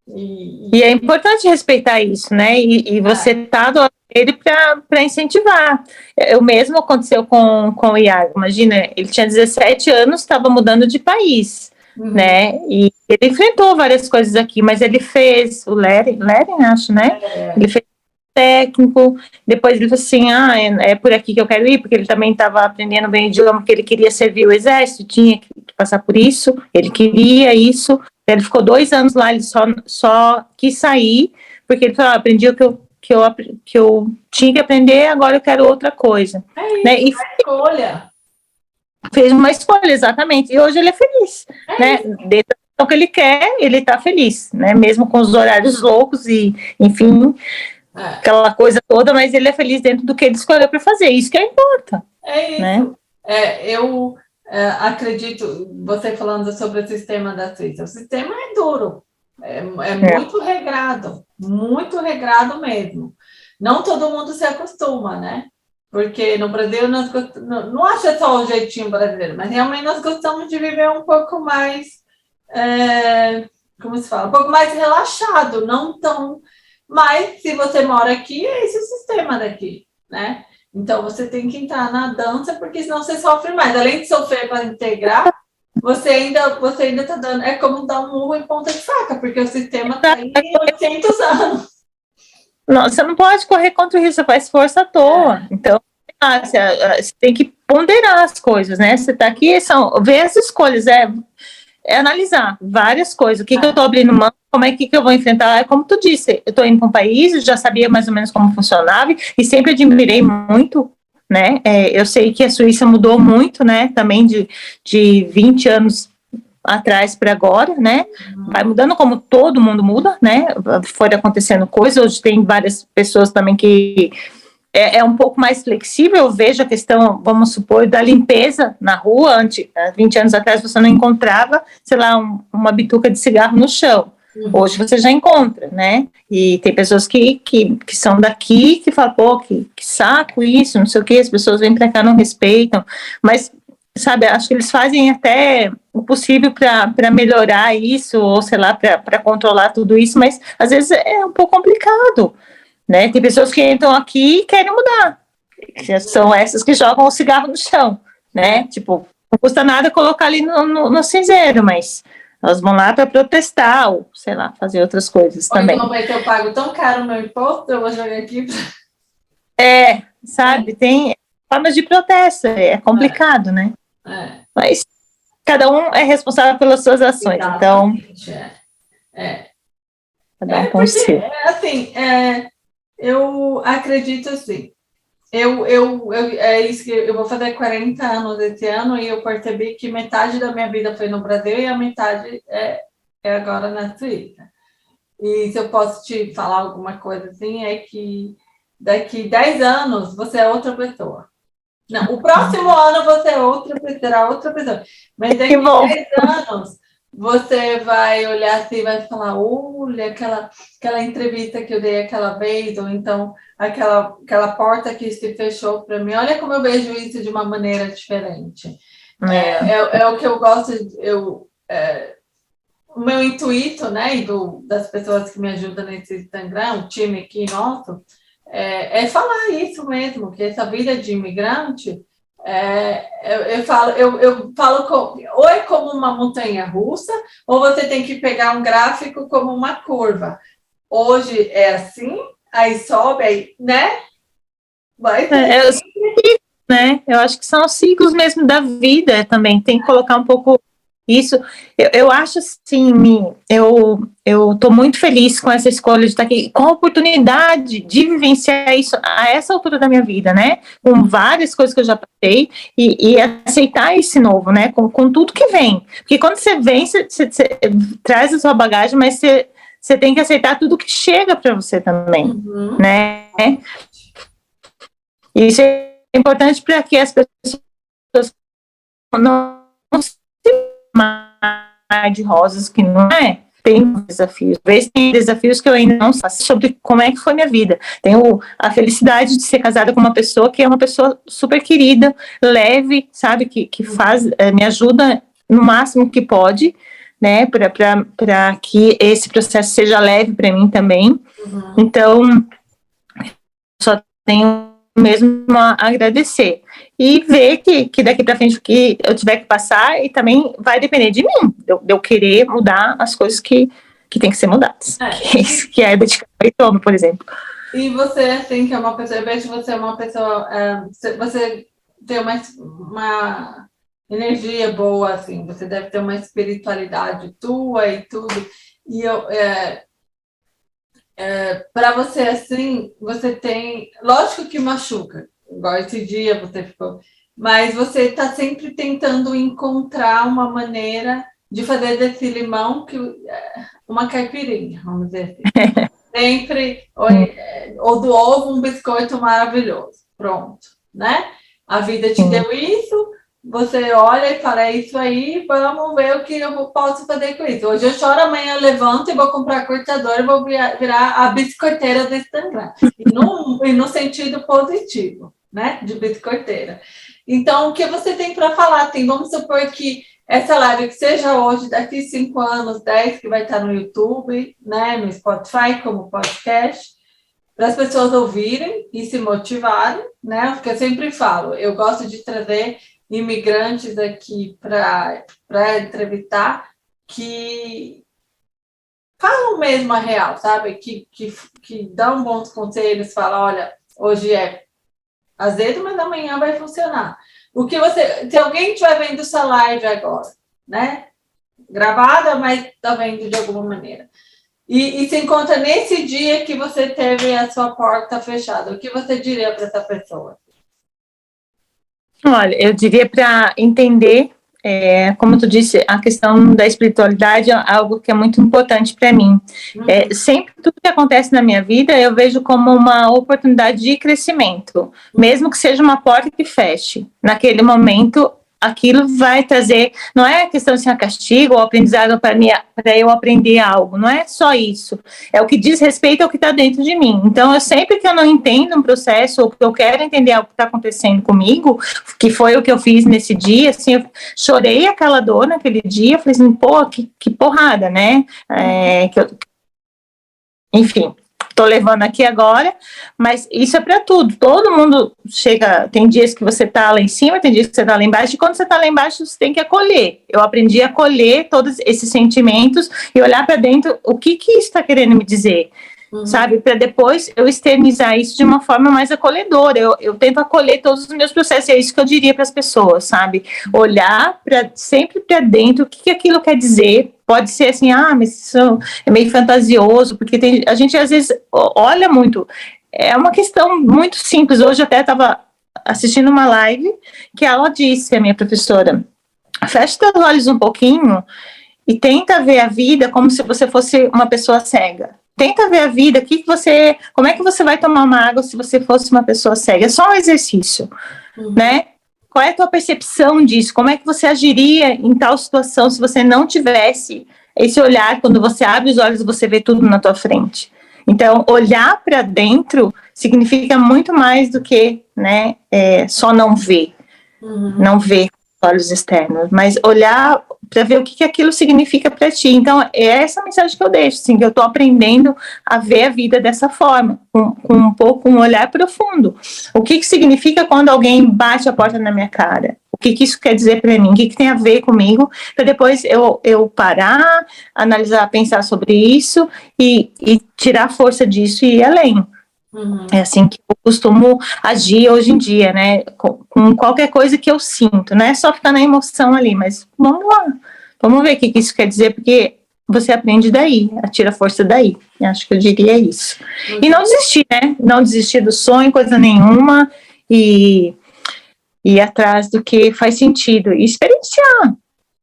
e, e, é importante respeitar isso, né? E, e você é. tá do lado dele para incentivar. O mesmo aconteceu com, com o Iago. Imagina, ele tinha 17 anos, estava mudando de país uhum. né? E ele enfrentou várias coisas aqui, mas ele fez o Leren, Leren acho, né? É. Ele fez técnico, depois ele falou assim, ah, é, é, por aqui que eu quero ir, porque ele também estava aprendendo bem o idioma, porque ele queria servir o exército, tinha que passar por isso, ele queria isso, ele ficou dois anos lá, ele só, só quis sair, porque ele falou, ah, aprendi o que eu, que, eu, que eu tinha que aprender, agora eu quero outra coisa. É isso, né? e, escolha fez uma escolha, exatamente. E hoje ele é feliz, é né? Dentro do que ele quer, ele está feliz, né? Mesmo com os horários loucos e, enfim, é. aquela coisa toda, mas ele é feliz dentro do que ele escolheu para fazer. Isso que importa. É isso. Né? É, eu é, acredito, você falando sobre o sistema da Suíça, o sistema é duro, é, é, é muito regrado, muito regrado mesmo. Não todo mundo se acostuma, né? Porque no Brasil nós gostamos, não, não acho só o jeitinho brasileiro, mas realmente nós gostamos de viver um pouco mais, é, como se fala, um pouco mais relaxado, não tão. Mas se você mora aqui, é esse o sistema daqui, né? Então você tem que entrar na dança, porque senão você sofre mais. Além de sofrer para integrar, você ainda você ainda está dando. É como dar um murro em ponta de faca, porque o sistema tem 800 anos. Não, você não pode correr contra o risco, você faz força à toa. É. Então, ah, você, ah, você, tem que ponderar as coisas, né? Você está aqui, são, ver as escolhas, é, é analisar várias coisas. O que, que eu estou abrindo mão, como é que, que eu vou enfrentar? É como tu disse, eu estou indo para um país, eu já sabia mais ou menos como funcionava e sempre admirei muito né? É, eu sei que a Suíça mudou muito, né? Também de, de 20 anos atrás para agora, né? Vai mudando como todo mundo muda, né? Foi acontecendo coisas. Hoje tem várias pessoas também que é, é, um pouco mais flexível. Eu vejo a questão, vamos supor, da limpeza na rua. Antes, há 20 anos atrás você não encontrava, sei lá, um, uma bituca de cigarro no chão. Uhum. Hoje você já encontra, né? E tem pessoas que, que, que são daqui que falam, pô, que, que saco isso, não sei o que, as pessoas vêm para cá não respeitam, mas sabe, acho que eles fazem até o possível para melhorar isso, ou sei lá, para controlar tudo isso, mas às vezes é um pouco complicado, né? Tem pessoas que entram aqui e querem mudar, que são essas que jogam o cigarro no chão, né? Tipo, não custa nada colocar ali no, no, no cinzeiro, mas elas vão lá para protestar, ou sei lá, fazer outras coisas também. Então vai ter eu pago tão caro o meu imposto, eu vou jogar aqui. É, sabe, tem formas de protesto, é complicado, né? É. Mas cada um é responsável pelas suas ações, então. É. é. Cada um com porque, é, assim, é, eu acredito assim. Eu, eu, eu, é isso que eu vou fazer 40 anos esse ano e eu percebi que metade da minha vida foi no Brasil e a metade é, é agora na Suíça. E se eu posso te falar alguma coisa assim, é que daqui 10 anos você é outra pessoa. Não, o próximo ano você é outra, será outra pessoa. Mas daqui a 10 anos você vai olhar assim e vai falar, olha, aquela, aquela entrevista que eu dei aquela vez, ou então aquela, aquela porta que se fechou para mim. Olha como eu vejo isso de uma maneira diferente. É, é, é, é o que eu gosto, eu, é, o meu intuito, né, e do, das pessoas que me ajudam nesse Instagram, o time aqui nosso, é, é falar isso mesmo, que essa vida de imigrante, é, eu, eu, falo, eu, eu falo com, ou é como uma montanha russa, ou você tem que pegar um gráfico como uma curva. Hoje é assim, aí sobe, aí, né? Vai. É, eu, né? Eu acho que são os ciclos mesmo da vida também. Tem que colocar um pouco isso, eu, eu acho assim, eu eu estou muito feliz com essa escolha de estar aqui, com a oportunidade de vivenciar isso a essa altura da minha vida, né? Com várias coisas que eu já passei e, e aceitar esse novo, né? Com, com tudo que vem. Porque quando você vem, você, você, você traz a sua bagagem, mas você, você tem que aceitar tudo que chega para você também, uhum. né? Isso é importante para que as pessoas não mar de rosas que não é. Tem desafios. Talvez tem desafios que eu ainda não sei sobre como é que foi minha vida. Tenho a felicidade de ser casada com uma pessoa que é uma pessoa super querida, leve, sabe, que, que faz, é, me ajuda no máximo que pode, né, para que esse processo seja leve para mim também. Uhum. Então, só tenho mesmo agradecer e ver que, que daqui para frente o que eu tiver que passar e também vai depender de mim, de eu, de eu querer mudar as coisas que, que tem que ser mudadas, é. que, [LAUGHS] que é dedicar ao idioma, por exemplo. E você, assim, que é uma pessoa, eu vejo você é uma pessoa, é, você tem uma, uma energia boa, assim, você deve ter uma espiritualidade tua e tudo, e eu, é, é, para você, assim, você tem. Lógico que machuca, igual esse dia você ficou. Mas você está sempre tentando encontrar uma maneira de fazer desse limão que, é, uma caipirinha, vamos dizer assim. [LAUGHS] sempre, ou, é, ou do ovo, um biscoito maravilhoso. Pronto, né? A vida te deu isso, você olha e fala, é isso aí, vamos ver o que eu posso fazer com isso. Hoje eu choro, amanhã eu levanto e vou comprar cortador e vou virar a biscoiteira do Instagram. E no, [LAUGHS] e no sentido positivo, né? De biscoiteira. Então, o que você tem para falar? Tem, vamos supor que essa live que seja hoje, daqui cinco anos, dez, que vai estar no YouTube, né? No Spotify, como podcast para as pessoas ouvirem e se motivarem, né? Porque eu sempre falo, eu gosto de trazer imigrantes aqui para entrevistar que falam mesmo a real, sabe? Que, que, que dão bons conselhos, falam, olha, hoje é azedo, mas amanhã vai funcionar. O que você. Se alguém estiver vendo essa live agora, né? Gravada, mas está vendo de alguma maneira. E, e se encontra nesse dia que você teve a sua porta fechada, o que você diria para essa pessoa? Olha, eu diria para entender, é, como tu disse, a questão da espiritualidade é algo que é muito importante para mim. É, sempre tudo que acontece na minha vida eu vejo como uma oportunidade de crescimento, mesmo que seja uma porta que feche. Naquele momento aquilo vai trazer, não é questão de ser castigo ou aprendizado para eu aprender algo, não é só isso. É o que diz respeito ao que está dentro de mim. Então, eu sempre que eu não entendo um processo ou que eu quero entender algo que está acontecendo comigo, que foi o que eu fiz nesse dia, assim, eu chorei aquela dor naquele dia, falei assim, pô, que, que porrada, né? É, que eu, enfim, estou levando aqui agora, mas isso é para tudo. Todo mundo chega, tem dias que você está lá em cima, tem dias que você está lá embaixo, e quando você está lá embaixo, você tem que acolher. Eu aprendi a acolher todos esses sentimentos e olhar para dentro o que que está querendo me dizer. Uhum. Sabe, para depois eu externizar isso de uma forma mais acolhedora. Eu, eu tento acolher todos os meus processos, é isso que eu diria para as pessoas, sabe? Olhar para sempre para dentro o que, que aquilo quer dizer, pode ser assim, ah, mas isso é meio fantasioso, porque tem, a gente às vezes olha muito. É uma questão muito simples. Hoje até estava assistindo uma live que ela disse, a minha professora, fecha os olhos um pouquinho e tenta ver a vida como se você fosse uma pessoa cega. Tenta ver a vida, que, que você, como é que você vai tomar uma água se você fosse uma pessoa cega? É só um exercício, uhum. né? Qual é a tua percepção disso? Como é que você agiria em tal situação se você não tivesse esse olhar, quando você abre os olhos, você vê tudo na tua frente? Então, olhar para dentro significa muito mais do que né, é, só não ver, uhum. não ver olhos externos, mas olhar para ver o que, que aquilo significa para ti. Então, é essa mensagem que eu deixo, assim, que eu estou aprendendo a ver a vida dessa forma, com, com, um pouco um olhar profundo. O que, que significa quando alguém bate a porta na minha cara? O que, que isso quer dizer para mim? O que, que tem a ver comigo? Para depois eu, eu parar, analisar, pensar sobre isso e, e tirar força disso e ir além. Uhum. É assim que eu costumo agir hoje em dia, né? Com, com, qualquer coisa que eu sinto, não é só ficar na emoção ali, mas vamos lá, vamos ver o que, que isso quer dizer, porque você aprende daí, tira força daí. Acho que eu diria isso. Uhum. E não desistir, né? Não desistir do sonho, coisa nenhuma, e ir atrás do que faz sentido, e experienciar,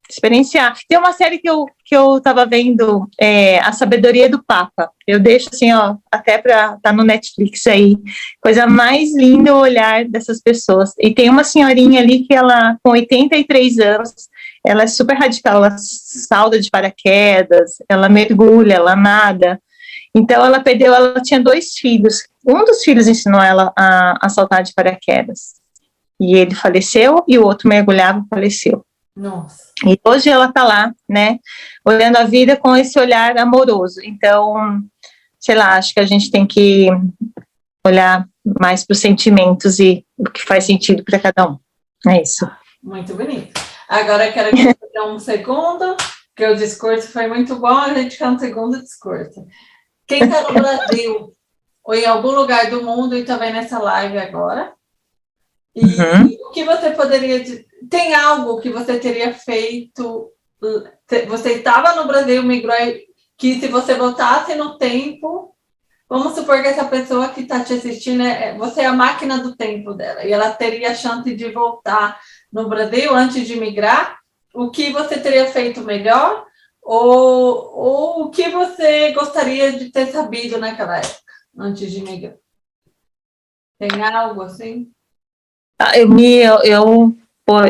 experienciar. Tem uma série que eu, que eu tava vendo, é, A Sabedoria do Papa. Eu deixo assim, ó, até para tá no Netflix aí. Coisa mais linda o olhar dessas pessoas. E tem uma senhorinha ali que ela, com 83 anos, ela é super radical, ela salta de paraquedas, ela mergulha, ela nada. Então ela perdeu, ela tinha dois filhos. Um dos filhos ensinou ela a, a saltar de paraquedas. E ele faleceu e o outro mergulhava e faleceu. Nossa. E hoje ela está lá, né, olhando a vida com esse olhar amoroso. Então, sei lá, acho que a gente tem que olhar mais para os sentimentos e o que faz sentido para cada um. É isso. Muito bonito. Agora eu quero que você um segundo, que o discurso foi muito bom, a gente quer um segundo discurso. Quem está no Brasil ou em algum lugar do mundo e está vendo essa live agora, e uhum. o que você poderia tem algo que você teria feito? Você estava no Brasil, migrou, que se você voltasse no tempo, vamos supor que essa pessoa que está te assistindo, é, você é a máquina do tempo dela, e ela teria a chance de voltar no Brasil antes de migrar, o que você teria feito melhor? Ou, ou o que você gostaria de ter sabido naquela época, antes de migrar? Tem algo assim? Ah, eu, me, eu, eu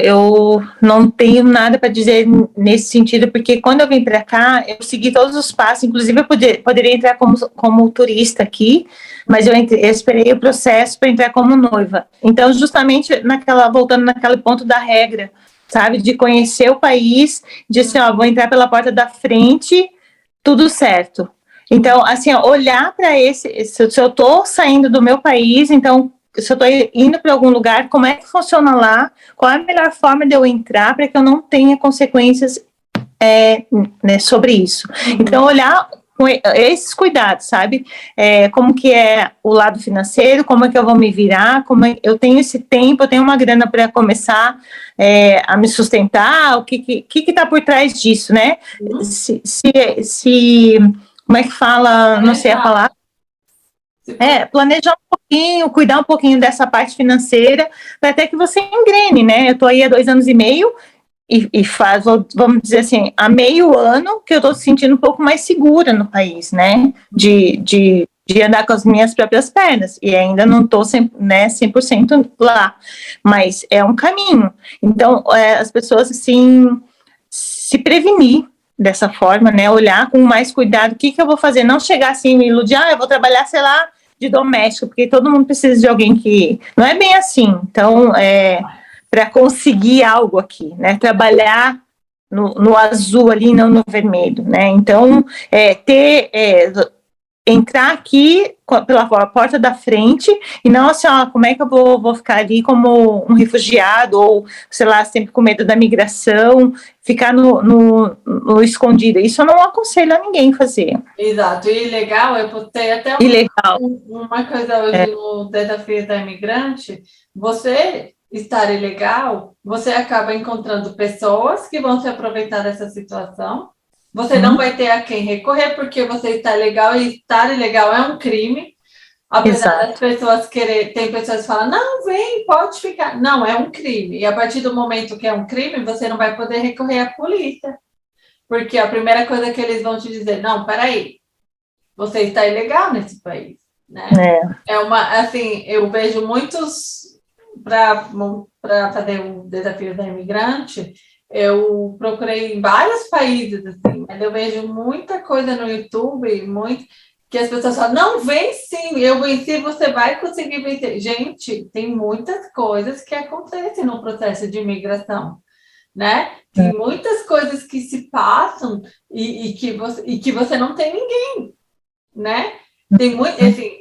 eu não tenho nada para dizer nesse sentido, porque quando eu vim para cá, eu segui todos os passos, inclusive eu poder, poderia entrar como, como turista aqui, mas eu, entre, eu esperei o processo para entrar como noiva. Então, justamente naquela, voltando naquele ponto da regra, sabe, de conhecer o país, de assim, ó, vou entrar pela porta da frente, tudo certo. Então, assim, ó, olhar para esse, se eu estou saindo do meu país, então se eu estou indo para algum lugar, como é que funciona lá? Qual é a melhor forma de eu entrar para que eu não tenha consequências é, né, sobre isso? Uhum. Então, olhar com esses cuidados, sabe? É, como que é o lado financeiro, como é que eu vou me virar, como é, eu tenho esse tempo, eu tenho uma grana para começar é, a me sustentar, o que que, que tá por trás disso, né? Uhum. Se, se, se, como é que fala, não sei a palavra, é, planejar um pouquinho, cuidar um pouquinho dessa parte financeira, para até que você engrene, né? Eu estou aí há dois anos e meio e, e, faz, vamos dizer assim, há meio ano que eu estou sentindo um pouco mais segura no país, né? De, de de andar com as minhas próprias pernas, e ainda não estou né, 100% lá, mas é um caminho. Então, é, as pessoas, assim, se prevenir dessa forma, né, olhar com mais cuidado, o que, que eu vou fazer, não chegar assim, me iludir, ah, eu vou trabalhar, sei lá, de doméstico, porque todo mundo precisa de alguém que, não é bem assim, então, é, para conseguir algo aqui, né, trabalhar no, no, azul ali, não no vermelho, né? Então, é, ter é, entrar aqui pela porta da frente e não assim, ó, como é que eu vou, vou ficar ali como um refugiado ou, sei lá, sempre com medo da migração, ficar no, no, no escondido. Isso eu não aconselho a ninguém fazer. Exato, e legal, eu ter até uma, ilegal. uma coisa hoje é. no Desafio da Imigrante, você estar ilegal, você acaba encontrando pessoas que vão se aproveitar dessa situação você não uhum. vai ter a quem recorrer porque você está legal e estar ilegal é um crime. Apesar Exato. das pessoas querer, tem pessoas que falam, não, vem, pode ficar. Não, é um crime. E a partir do momento que é um crime, você não vai poder recorrer à polícia. Porque a primeira coisa que eles vão te dizer, não, peraí, você está ilegal nesse país. Né? É. é uma, assim, eu vejo muitos para fazer o desafio da imigrante, eu procurei em vários países, assim, mas eu vejo muita coisa no YouTube, muito, que as pessoas falam, não, vem sim, eu venci, você vai conseguir vencer. Gente, tem muitas coisas que acontecem no processo de imigração, né? Tem é. muitas coisas que se passam e, e, que, você, e que você não tem ninguém, né? Tem muito, uhum. assim,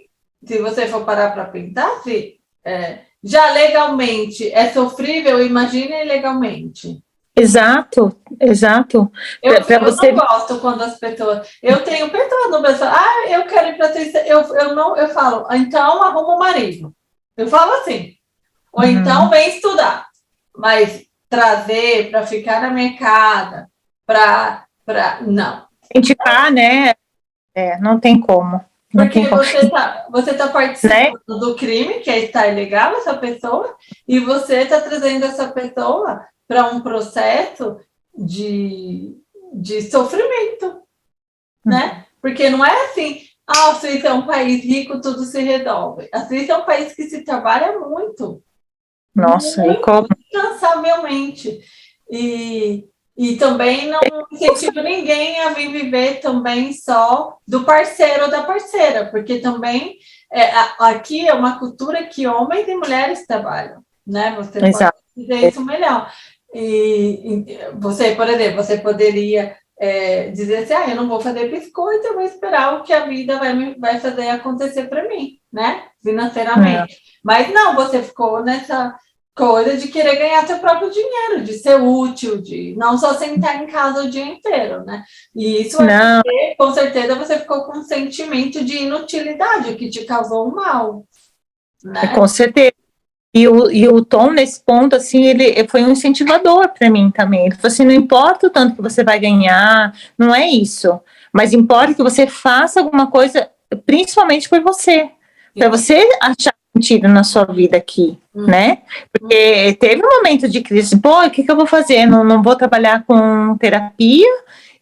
se você for parar para pensar, se, é, já legalmente é sofrível, imagine ilegalmente. Exato, exato. Eu, pra, eu você... não gosto quando as pessoas. Eu tenho pessoas no meu ah, eu quero ir para eu, eu não, eu falo, então arruma um marido. Eu falo assim. Ou uhum. então vem estudar. Mas trazer para ficar na minha casa, para. Pra... Não. Incentivar, né? É, não tem como. Não Porque você está você tá participando né? do crime, que é estar ilegal, essa pessoa, e você está trazendo essa pessoa para um processo de, de sofrimento, né? Uhum. Porque não é assim, ah, a Suíça é um país rico, tudo se resolve. A Suíça é um país que se trabalha muito. Nossa, muito, e como? Incansavelmente. E, e também não incentivo ninguém a vir viver também só do parceiro ou da parceira, porque também é, aqui é uma cultura que homens e mulheres trabalham, né? Você Exato. pode dizer isso melhor. E, e você, por exemplo, você poderia é, dizer assim, ah, eu não vou fazer biscoito, eu vou esperar o que a vida vai, me, vai fazer acontecer para mim, né? Financeiramente. É. Mas não, você ficou nessa coisa de querer ganhar seu próprio dinheiro, de ser útil, de não só sentar em casa o dia inteiro, né? E isso é porque, com certeza, você ficou com um sentimento de inutilidade que te causou um mal. Né? Com certeza. E o, e o Tom, nesse ponto, assim, ele foi um incentivador para mim também. Ele falou assim: não importa o tanto que você vai ganhar, não é isso. Mas importa que você faça alguma coisa, principalmente por você. Para você achar sentido na sua vida aqui, uhum. né? Porque teve um momento de crise, pô, o que, que eu vou fazer? Não, não vou trabalhar com terapia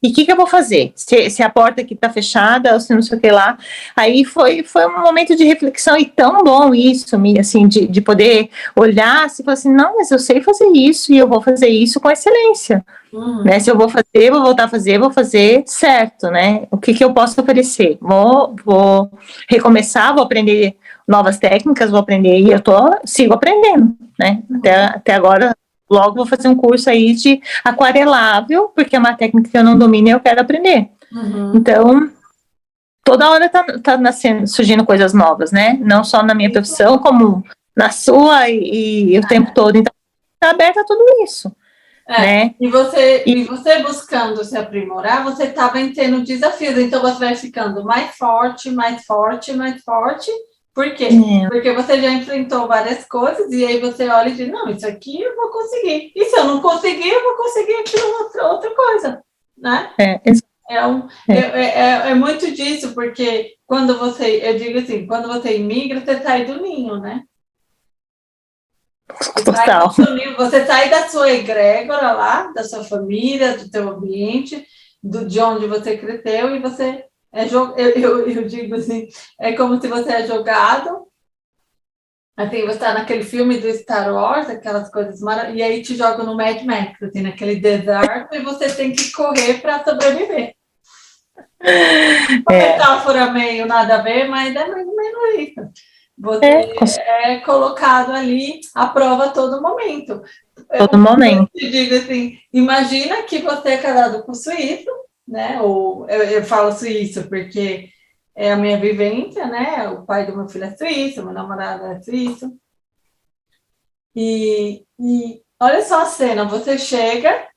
e o que, que eu vou fazer? Se, se a porta aqui está fechada, ou se não sei o que lá. Aí foi, foi um momento de reflexão e tão bom isso, assim, de, de poder olhar assim, e falar assim, não, mas eu sei fazer isso e eu vou fazer isso com excelência. Uhum. Né? Se eu vou fazer, vou voltar a fazer, vou fazer certo, né? O que, que eu posso oferecer? Vou, vou recomeçar, vou aprender novas técnicas, vou aprender e eu tô, sigo aprendendo, né? Até, até agora logo vou fazer um curso aí de aquarelável, porque é uma técnica que eu não domino e eu quero aprender. Uhum. Então, toda hora tá, tá nascendo, surgindo coisas novas, né? Não só na minha profissão, como na sua e, e o tempo todo. Então, tá aberta a tudo isso. É, né? e, você, e, e você buscando se aprimorar, você tá tendo desafios, então você vai ficando mais forte, mais forte, mais forte, por quê? É. Porque você já enfrentou várias coisas e aí você olha e diz, não, isso aqui eu vou conseguir. E se eu não conseguir, eu vou conseguir aquilo outra, outra coisa, né? É, é, um, é. é. É, é, muito disso, porque quando você, eu digo assim, quando você imigra, você sai do ninho, né? Total. Você sai, ninho, você sai da sua egrégora lá, da sua família, do teu ambiente, do, de onde você cresceu, e você É, eu, eu, eu digo assim, é como se você é jogado Assim, você está naquele filme do Star Wars, aquelas coisas maravilhosas, e aí te jogam no Mad Max, assim, naquele deserto, e você tem que correr para sobreviver. Uma é. metáfora meio nada a ver, mas é mais ou menos isso. Você é, é colocado ali à prova a todo momento. Todo eu, momento. Eu te digo assim, imagina que você é casado com suíço, né? Ou eu, eu falo suíço porque é a minha vivência, né? O pai do meu filho é suíço, meu namorado é suíço. E, e olha só a cena: você chega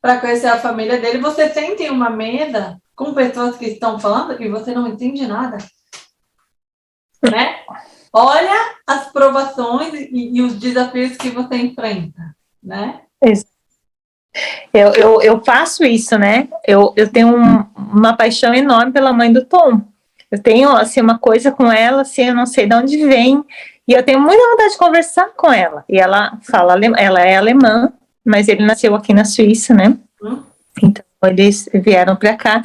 para conhecer a família dele, você sente em uma mesa com pessoas que estão falando e você não entende nada. Né? Olha as provações e, e os desafios que você enfrenta, né? Eu, eu, eu faço isso, né? Eu, eu tenho um, uma paixão enorme pela mãe do Tom. Eu tenho, assim, uma coisa com ela, assim, eu não sei de onde vem, e eu tenho muita vontade de conversar com ela. E ela fala, ela é alemã, mas ele nasceu aqui na Suíça, né? Hum. Então, eles vieram para cá,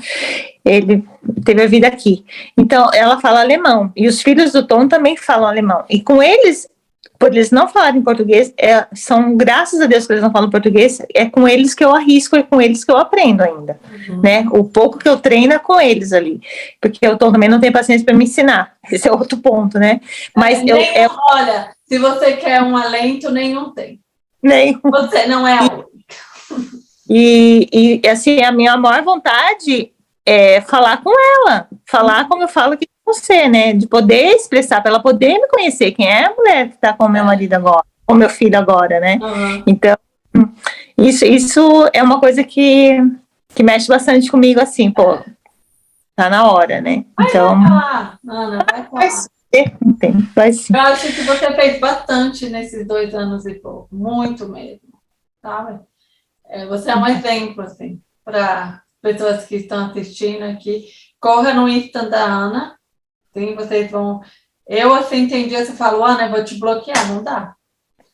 ele teve a vida aqui. Então, ela fala alemão, e os filhos do Tom também falam alemão. E com eles, por eles não falarem português, é, são graças a Deus que eles não falam português, é com eles que eu arrisco, é com eles que eu aprendo ainda, uhum. né? O pouco que eu treino é com eles ali, porque eu também não tenho paciência para me ensinar, esse é outro ponto, né? Mas é, eu, eu, olha, se você quer um alento, nenhum tem. Nem. Você não é a. E, e assim, a minha maior vontade é falar com ela, falar como eu falo aqui você, né? De poder expressar, para ela poder me conhecer quem é a mulher que está com o meu marido agora, com meu filho agora, né? Uhum. Então, isso, isso é uma coisa que, que mexe bastante comigo, assim, pô, tá na hora, né? Vai então. Vai falar, Ana, vai falar. Ser, vai sim. Eu acho que você fez bastante nesses dois anos e pouco, muito mesmo, sabe? É, você é um exemplo, assim, para pessoas que estão assistindo aqui. Corra no Insta da Ana, Sim, vocês vão. Eu, assim, tem dias que eu falo, Ana, eu vou te bloquear, não dá.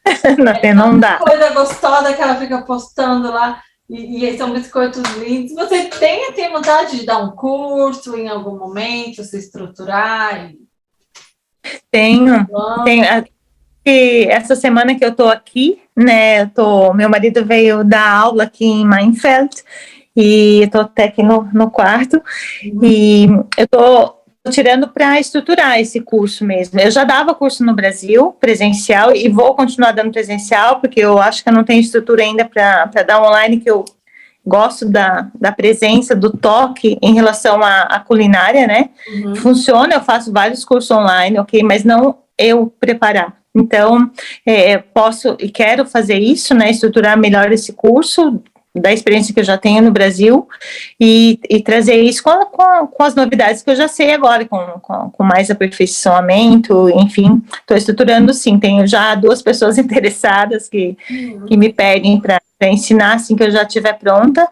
[LAUGHS] não, é não dá. Coisa gostosa que ela fica postando lá, e, e são biscoitos lindos. Você tem, tem vontade de dar um curso em algum momento, se estruturar? E... Tenho. tenho. E essa semana que eu tô aqui, né, eu tô, meu marido veio dar aula aqui em Mainfeld, e eu tô até aqui no, no quarto, uhum. e eu tô tirando para estruturar esse curso mesmo. Eu já dava curso no Brasil, presencial, e vou continuar dando presencial, porque eu acho que eu não tenho estrutura ainda para dar online, que eu gosto da, da presença, do toque em relação à, à culinária, né? Uhum. Funciona, eu faço vários cursos online, ok, mas não eu preparar. Então, é, posso e quero fazer isso, né? Estruturar melhor esse curso, da experiência que eu já tenho no Brasil e, e trazer isso com, com, com, as novidades que eu já sei agora, com, com, com mais aperfeiçoamento, enfim, estou estruturando sim, tenho já duas pessoas [LAUGHS] interessadas que, uhum. que me pedem para ensinar assim que eu já estiver pronta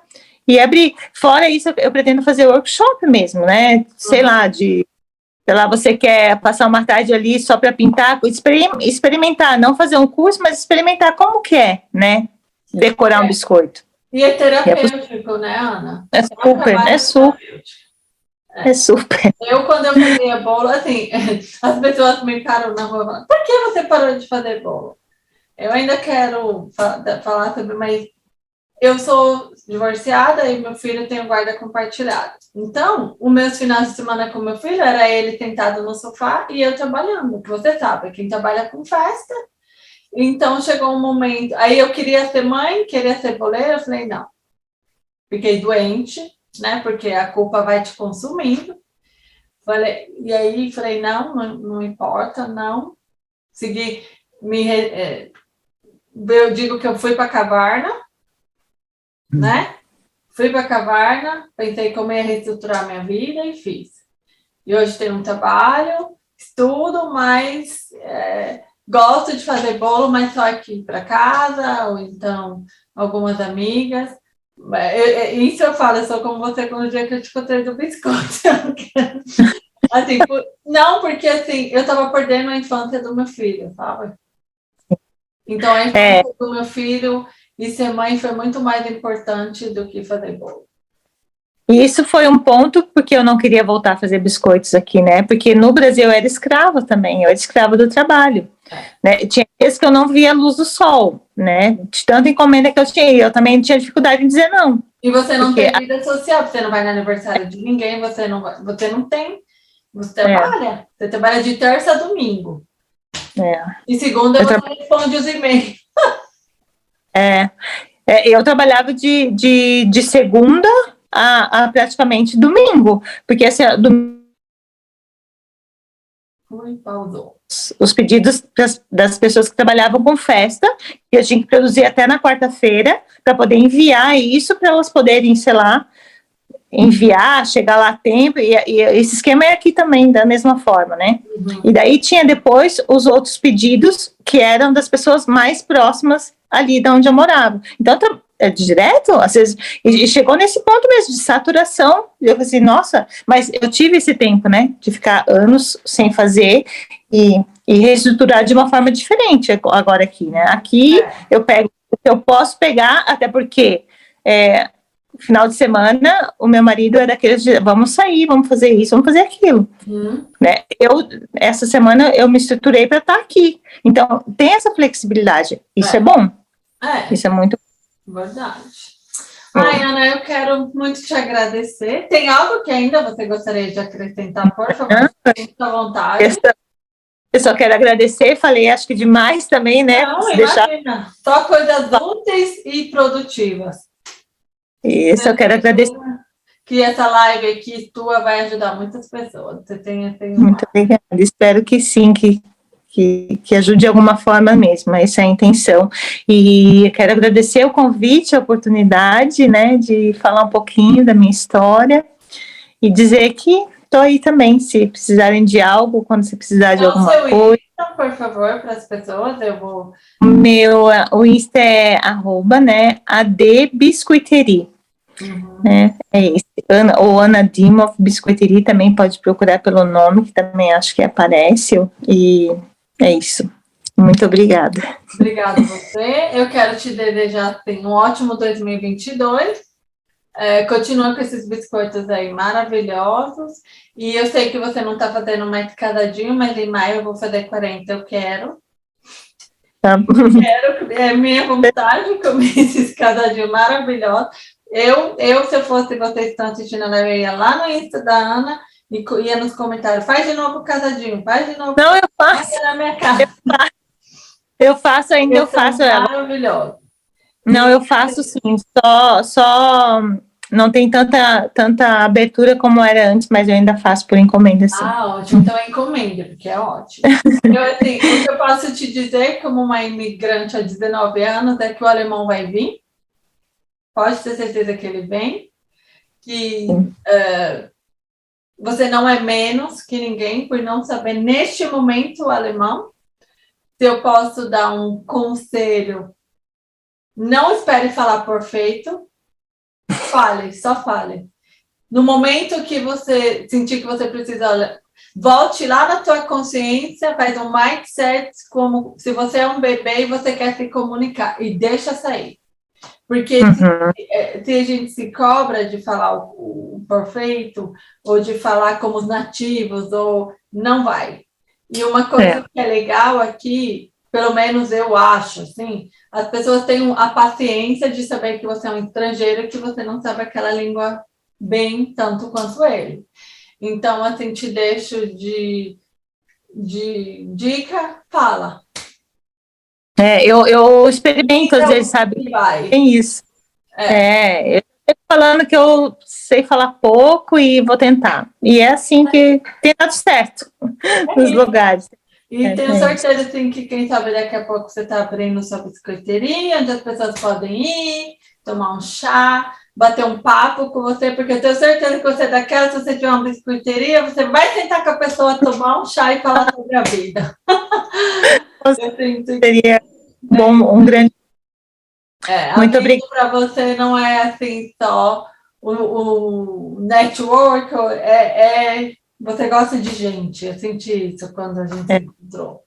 e abrir, fora isso eu, eu pretendo fazer workshop mesmo, né, sei uhum. lá, de sei lá, você quer passar uma tarde ali só para pintar, experimentar, não fazer um curso, mas experimentar como que é, né, decorar é. um biscoito. E é terapêutico, é, né, Ana? É super, é super. É. super. Eu, quando eu fazia bolo, assim, [LAUGHS] as pessoas me encaram na rua falando, por que você parou de fazer bolo? Eu ainda quero falar sobre, mas eu sou divorciada e meu filho tem guarda compartilhado. Então, os meus finais de semana com meu filho era ele sentado no sofá e eu trabalhando. Você sabe, quem trabalha com festa então chegou um momento. Aí eu queria ser mãe, queria ser boleira, eu falei, não. Fiquei doente, né? Porque a culpa vai te consumindo. Falei, e aí falei, não, não, não importa, não. Segui, me, é, eu digo que eu fui para Cavarna, hum. né? Fui para Cavarna, pensei como ia reestruturar minha vida e fiz. E hoje tenho um trabalho, estudo, mas é, Gosto de fazer bolo, mas só aqui para casa, ou então algumas amigas. Eu, isso eu falo, eu sou como você quando o dia que eu te contei do biscoito. [LAUGHS] assim, por, não, porque assim, eu estava perdendo a infância do meu filho, sabe? Então a infância é. do meu filho e ser mãe foi muito mais importante do que fazer bolo. E isso foi um ponto porque eu não queria voltar a fazer biscoitos aqui, né? Porque no Brasil eu era escrava também, eu era escrava do trabalho. Né? Tinha vezes que eu não via a luz do sol, né? De tanta encomenda que eu tinha, eu também tinha dificuldade em dizer não. E você não tem vida social, você não vai no aniversário de ninguém, você não, você não tem. Você é. trabalha. É. Você trabalha de terça a domingo. É. E segunda eu você tra... responde os e-mails. é. é. Eu trabalhava de, de, de segunda a, a praticamente domingo, porque assim, domingo os pedidos das, das, pessoas que trabalhavam com festa, e eu tinha que produzir até na quarta-feira para poder enviar isso para elas poderem, sei lá, enviar, chegar lá a tempo, e, e, esse esquema é aqui também, da mesma forma, né? Uhum. E daí tinha depois os outros pedidos que eram das pessoas mais próximas ali de onde eu morava. Então, é direto, às vezes, e chegou nesse ponto mesmo de saturação. Eu falei assim, nossa, mas eu tive esse tempo, né, de ficar anos sem fazer e, e reestruturar de uma forma diferente agora aqui, né? Aqui é. eu pego o que eu posso pegar, até porque é, final de semana o meu marido é daqueles de, vamos sair, vamos fazer isso, vamos fazer aquilo. Uhum. Né? Eu, essa semana eu me estruturei para estar aqui. Então, tem essa flexibilidade. Isso é, é bom. É. Isso é muito Verdade. Ai, Ana, eu quero muito te agradecer. Tem algo que ainda você gostaria de acrescentar, por favor? Fique à vontade. Eu só quero agradecer, falei acho que demais também, né? Não, deixar... imagina. Só coisas úteis e produtivas. Isso, eu quero agradecer. Que essa live aqui tua vai ajudar muitas pessoas. Você tem, tem uma... Muito obrigada. Espero que sim, que que, que ajude de alguma forma mesmo, essa é a intenção. E quero agradecer o convite, a oportunidade, né, de falar um pouquinho da minha história e dizer que estou aí também, se precisarem de algo, quando você precisar de alguma coisa. Insta, por favor, para as pessoas, eu vou... Meu, o Insta é arroba, né, adbiscuiterie. Uhum. Né? É isso. Ana, ou Ana Dimov Biscoiterie também pode procurar pelo nome, que também acho que aparece. E é isso. Muito obrigada. Obrigada a você. Eu quero te desejar um ótimo 2022. É, continua com esses biscoitos aí maravilhosos. E eu sei que você não está fazendo mais cadadinho, mas em maio eu vou fazer 40, eu quero. Tá. Quero, é minha vontade comer [LAUGHS] esses cadadinhos maravilhosos. Eu, eu, se eu fosse vocês estão assistindo, eu ia lá no Insta da Ana e ia nos comentários, faz de novo o casadinho, faz de novo. Não, eu faço. Na minha casa. Eu faço, eu faço ainda, eu, eu faço ela. Maravilhoso. Não, eu faço sim, só, só não tem tanta, tanta abertura como era antes, mas eu ainda faço por encomenda, sim. Ah, ótimo. Então é encomenda, porque é ótimo. eu, assim, o que eu posso te dizer, como uma imigrante há 19 anos, é que o alemão vai vir. Pode ter certeza que ele vem. Que uh, você não é menos que ninguém por não saber neste momento o alemão. Se eu posso dar um conselho, não espere falar perfeito. Fale, só fale. No momento que você sentir que você precisa, volte lá na tua consciência, faz um mindset como se você é um bebê e você quer se comunicar e deixa sair. Porque uhum. se, é, se, a gente se cobra de falar o, o, perfeito, ou de falar como os nativos, ou não vai. E uma coisa é. que é legal aqui, pelo menos eu acho, assim, as pessoas têm a paciência de saber que você é um estrangeiro e que você não sabe aquela língua bem tanto quanto ele. Então, assim, te deixo de, de dica, fala. É, eu, eu experimento às vezes, sabe? Tem isso. É. é, eu estou falando que eu sei falar pouco e vou tentar. E é assim que tem dado certo é [LAUGHS] nos lugares. E é, tenho certeza assim, que, quem sabe, daqui a pouco você está abrindo sua biscoiteria, onde as pessoas podem ir, tomar um chá, bater um papo com você, porque eu tenho certeza que você é daquela, se você tiver uma biscoiteria, você vai sentar com a pessoa, tomar um chá e falar sobre a vida. [LAUGHS] Seria bom, um grande. É, Muito obrigada. Para você não é assim só o, o network, é, é, você gosta de gente. Eu senti isso quando a gente é. se encontrou.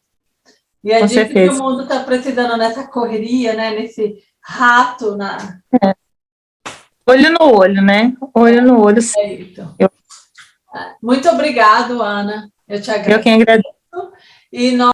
E é Com disso certeza. que o mundo está precisando nessa correria, né? Nesse rato na. É. olho no olho, né? Olho no olho. É. Eu... Muito obrigado, Ana. Eu te agradeço. Eu quem agradeço. E nós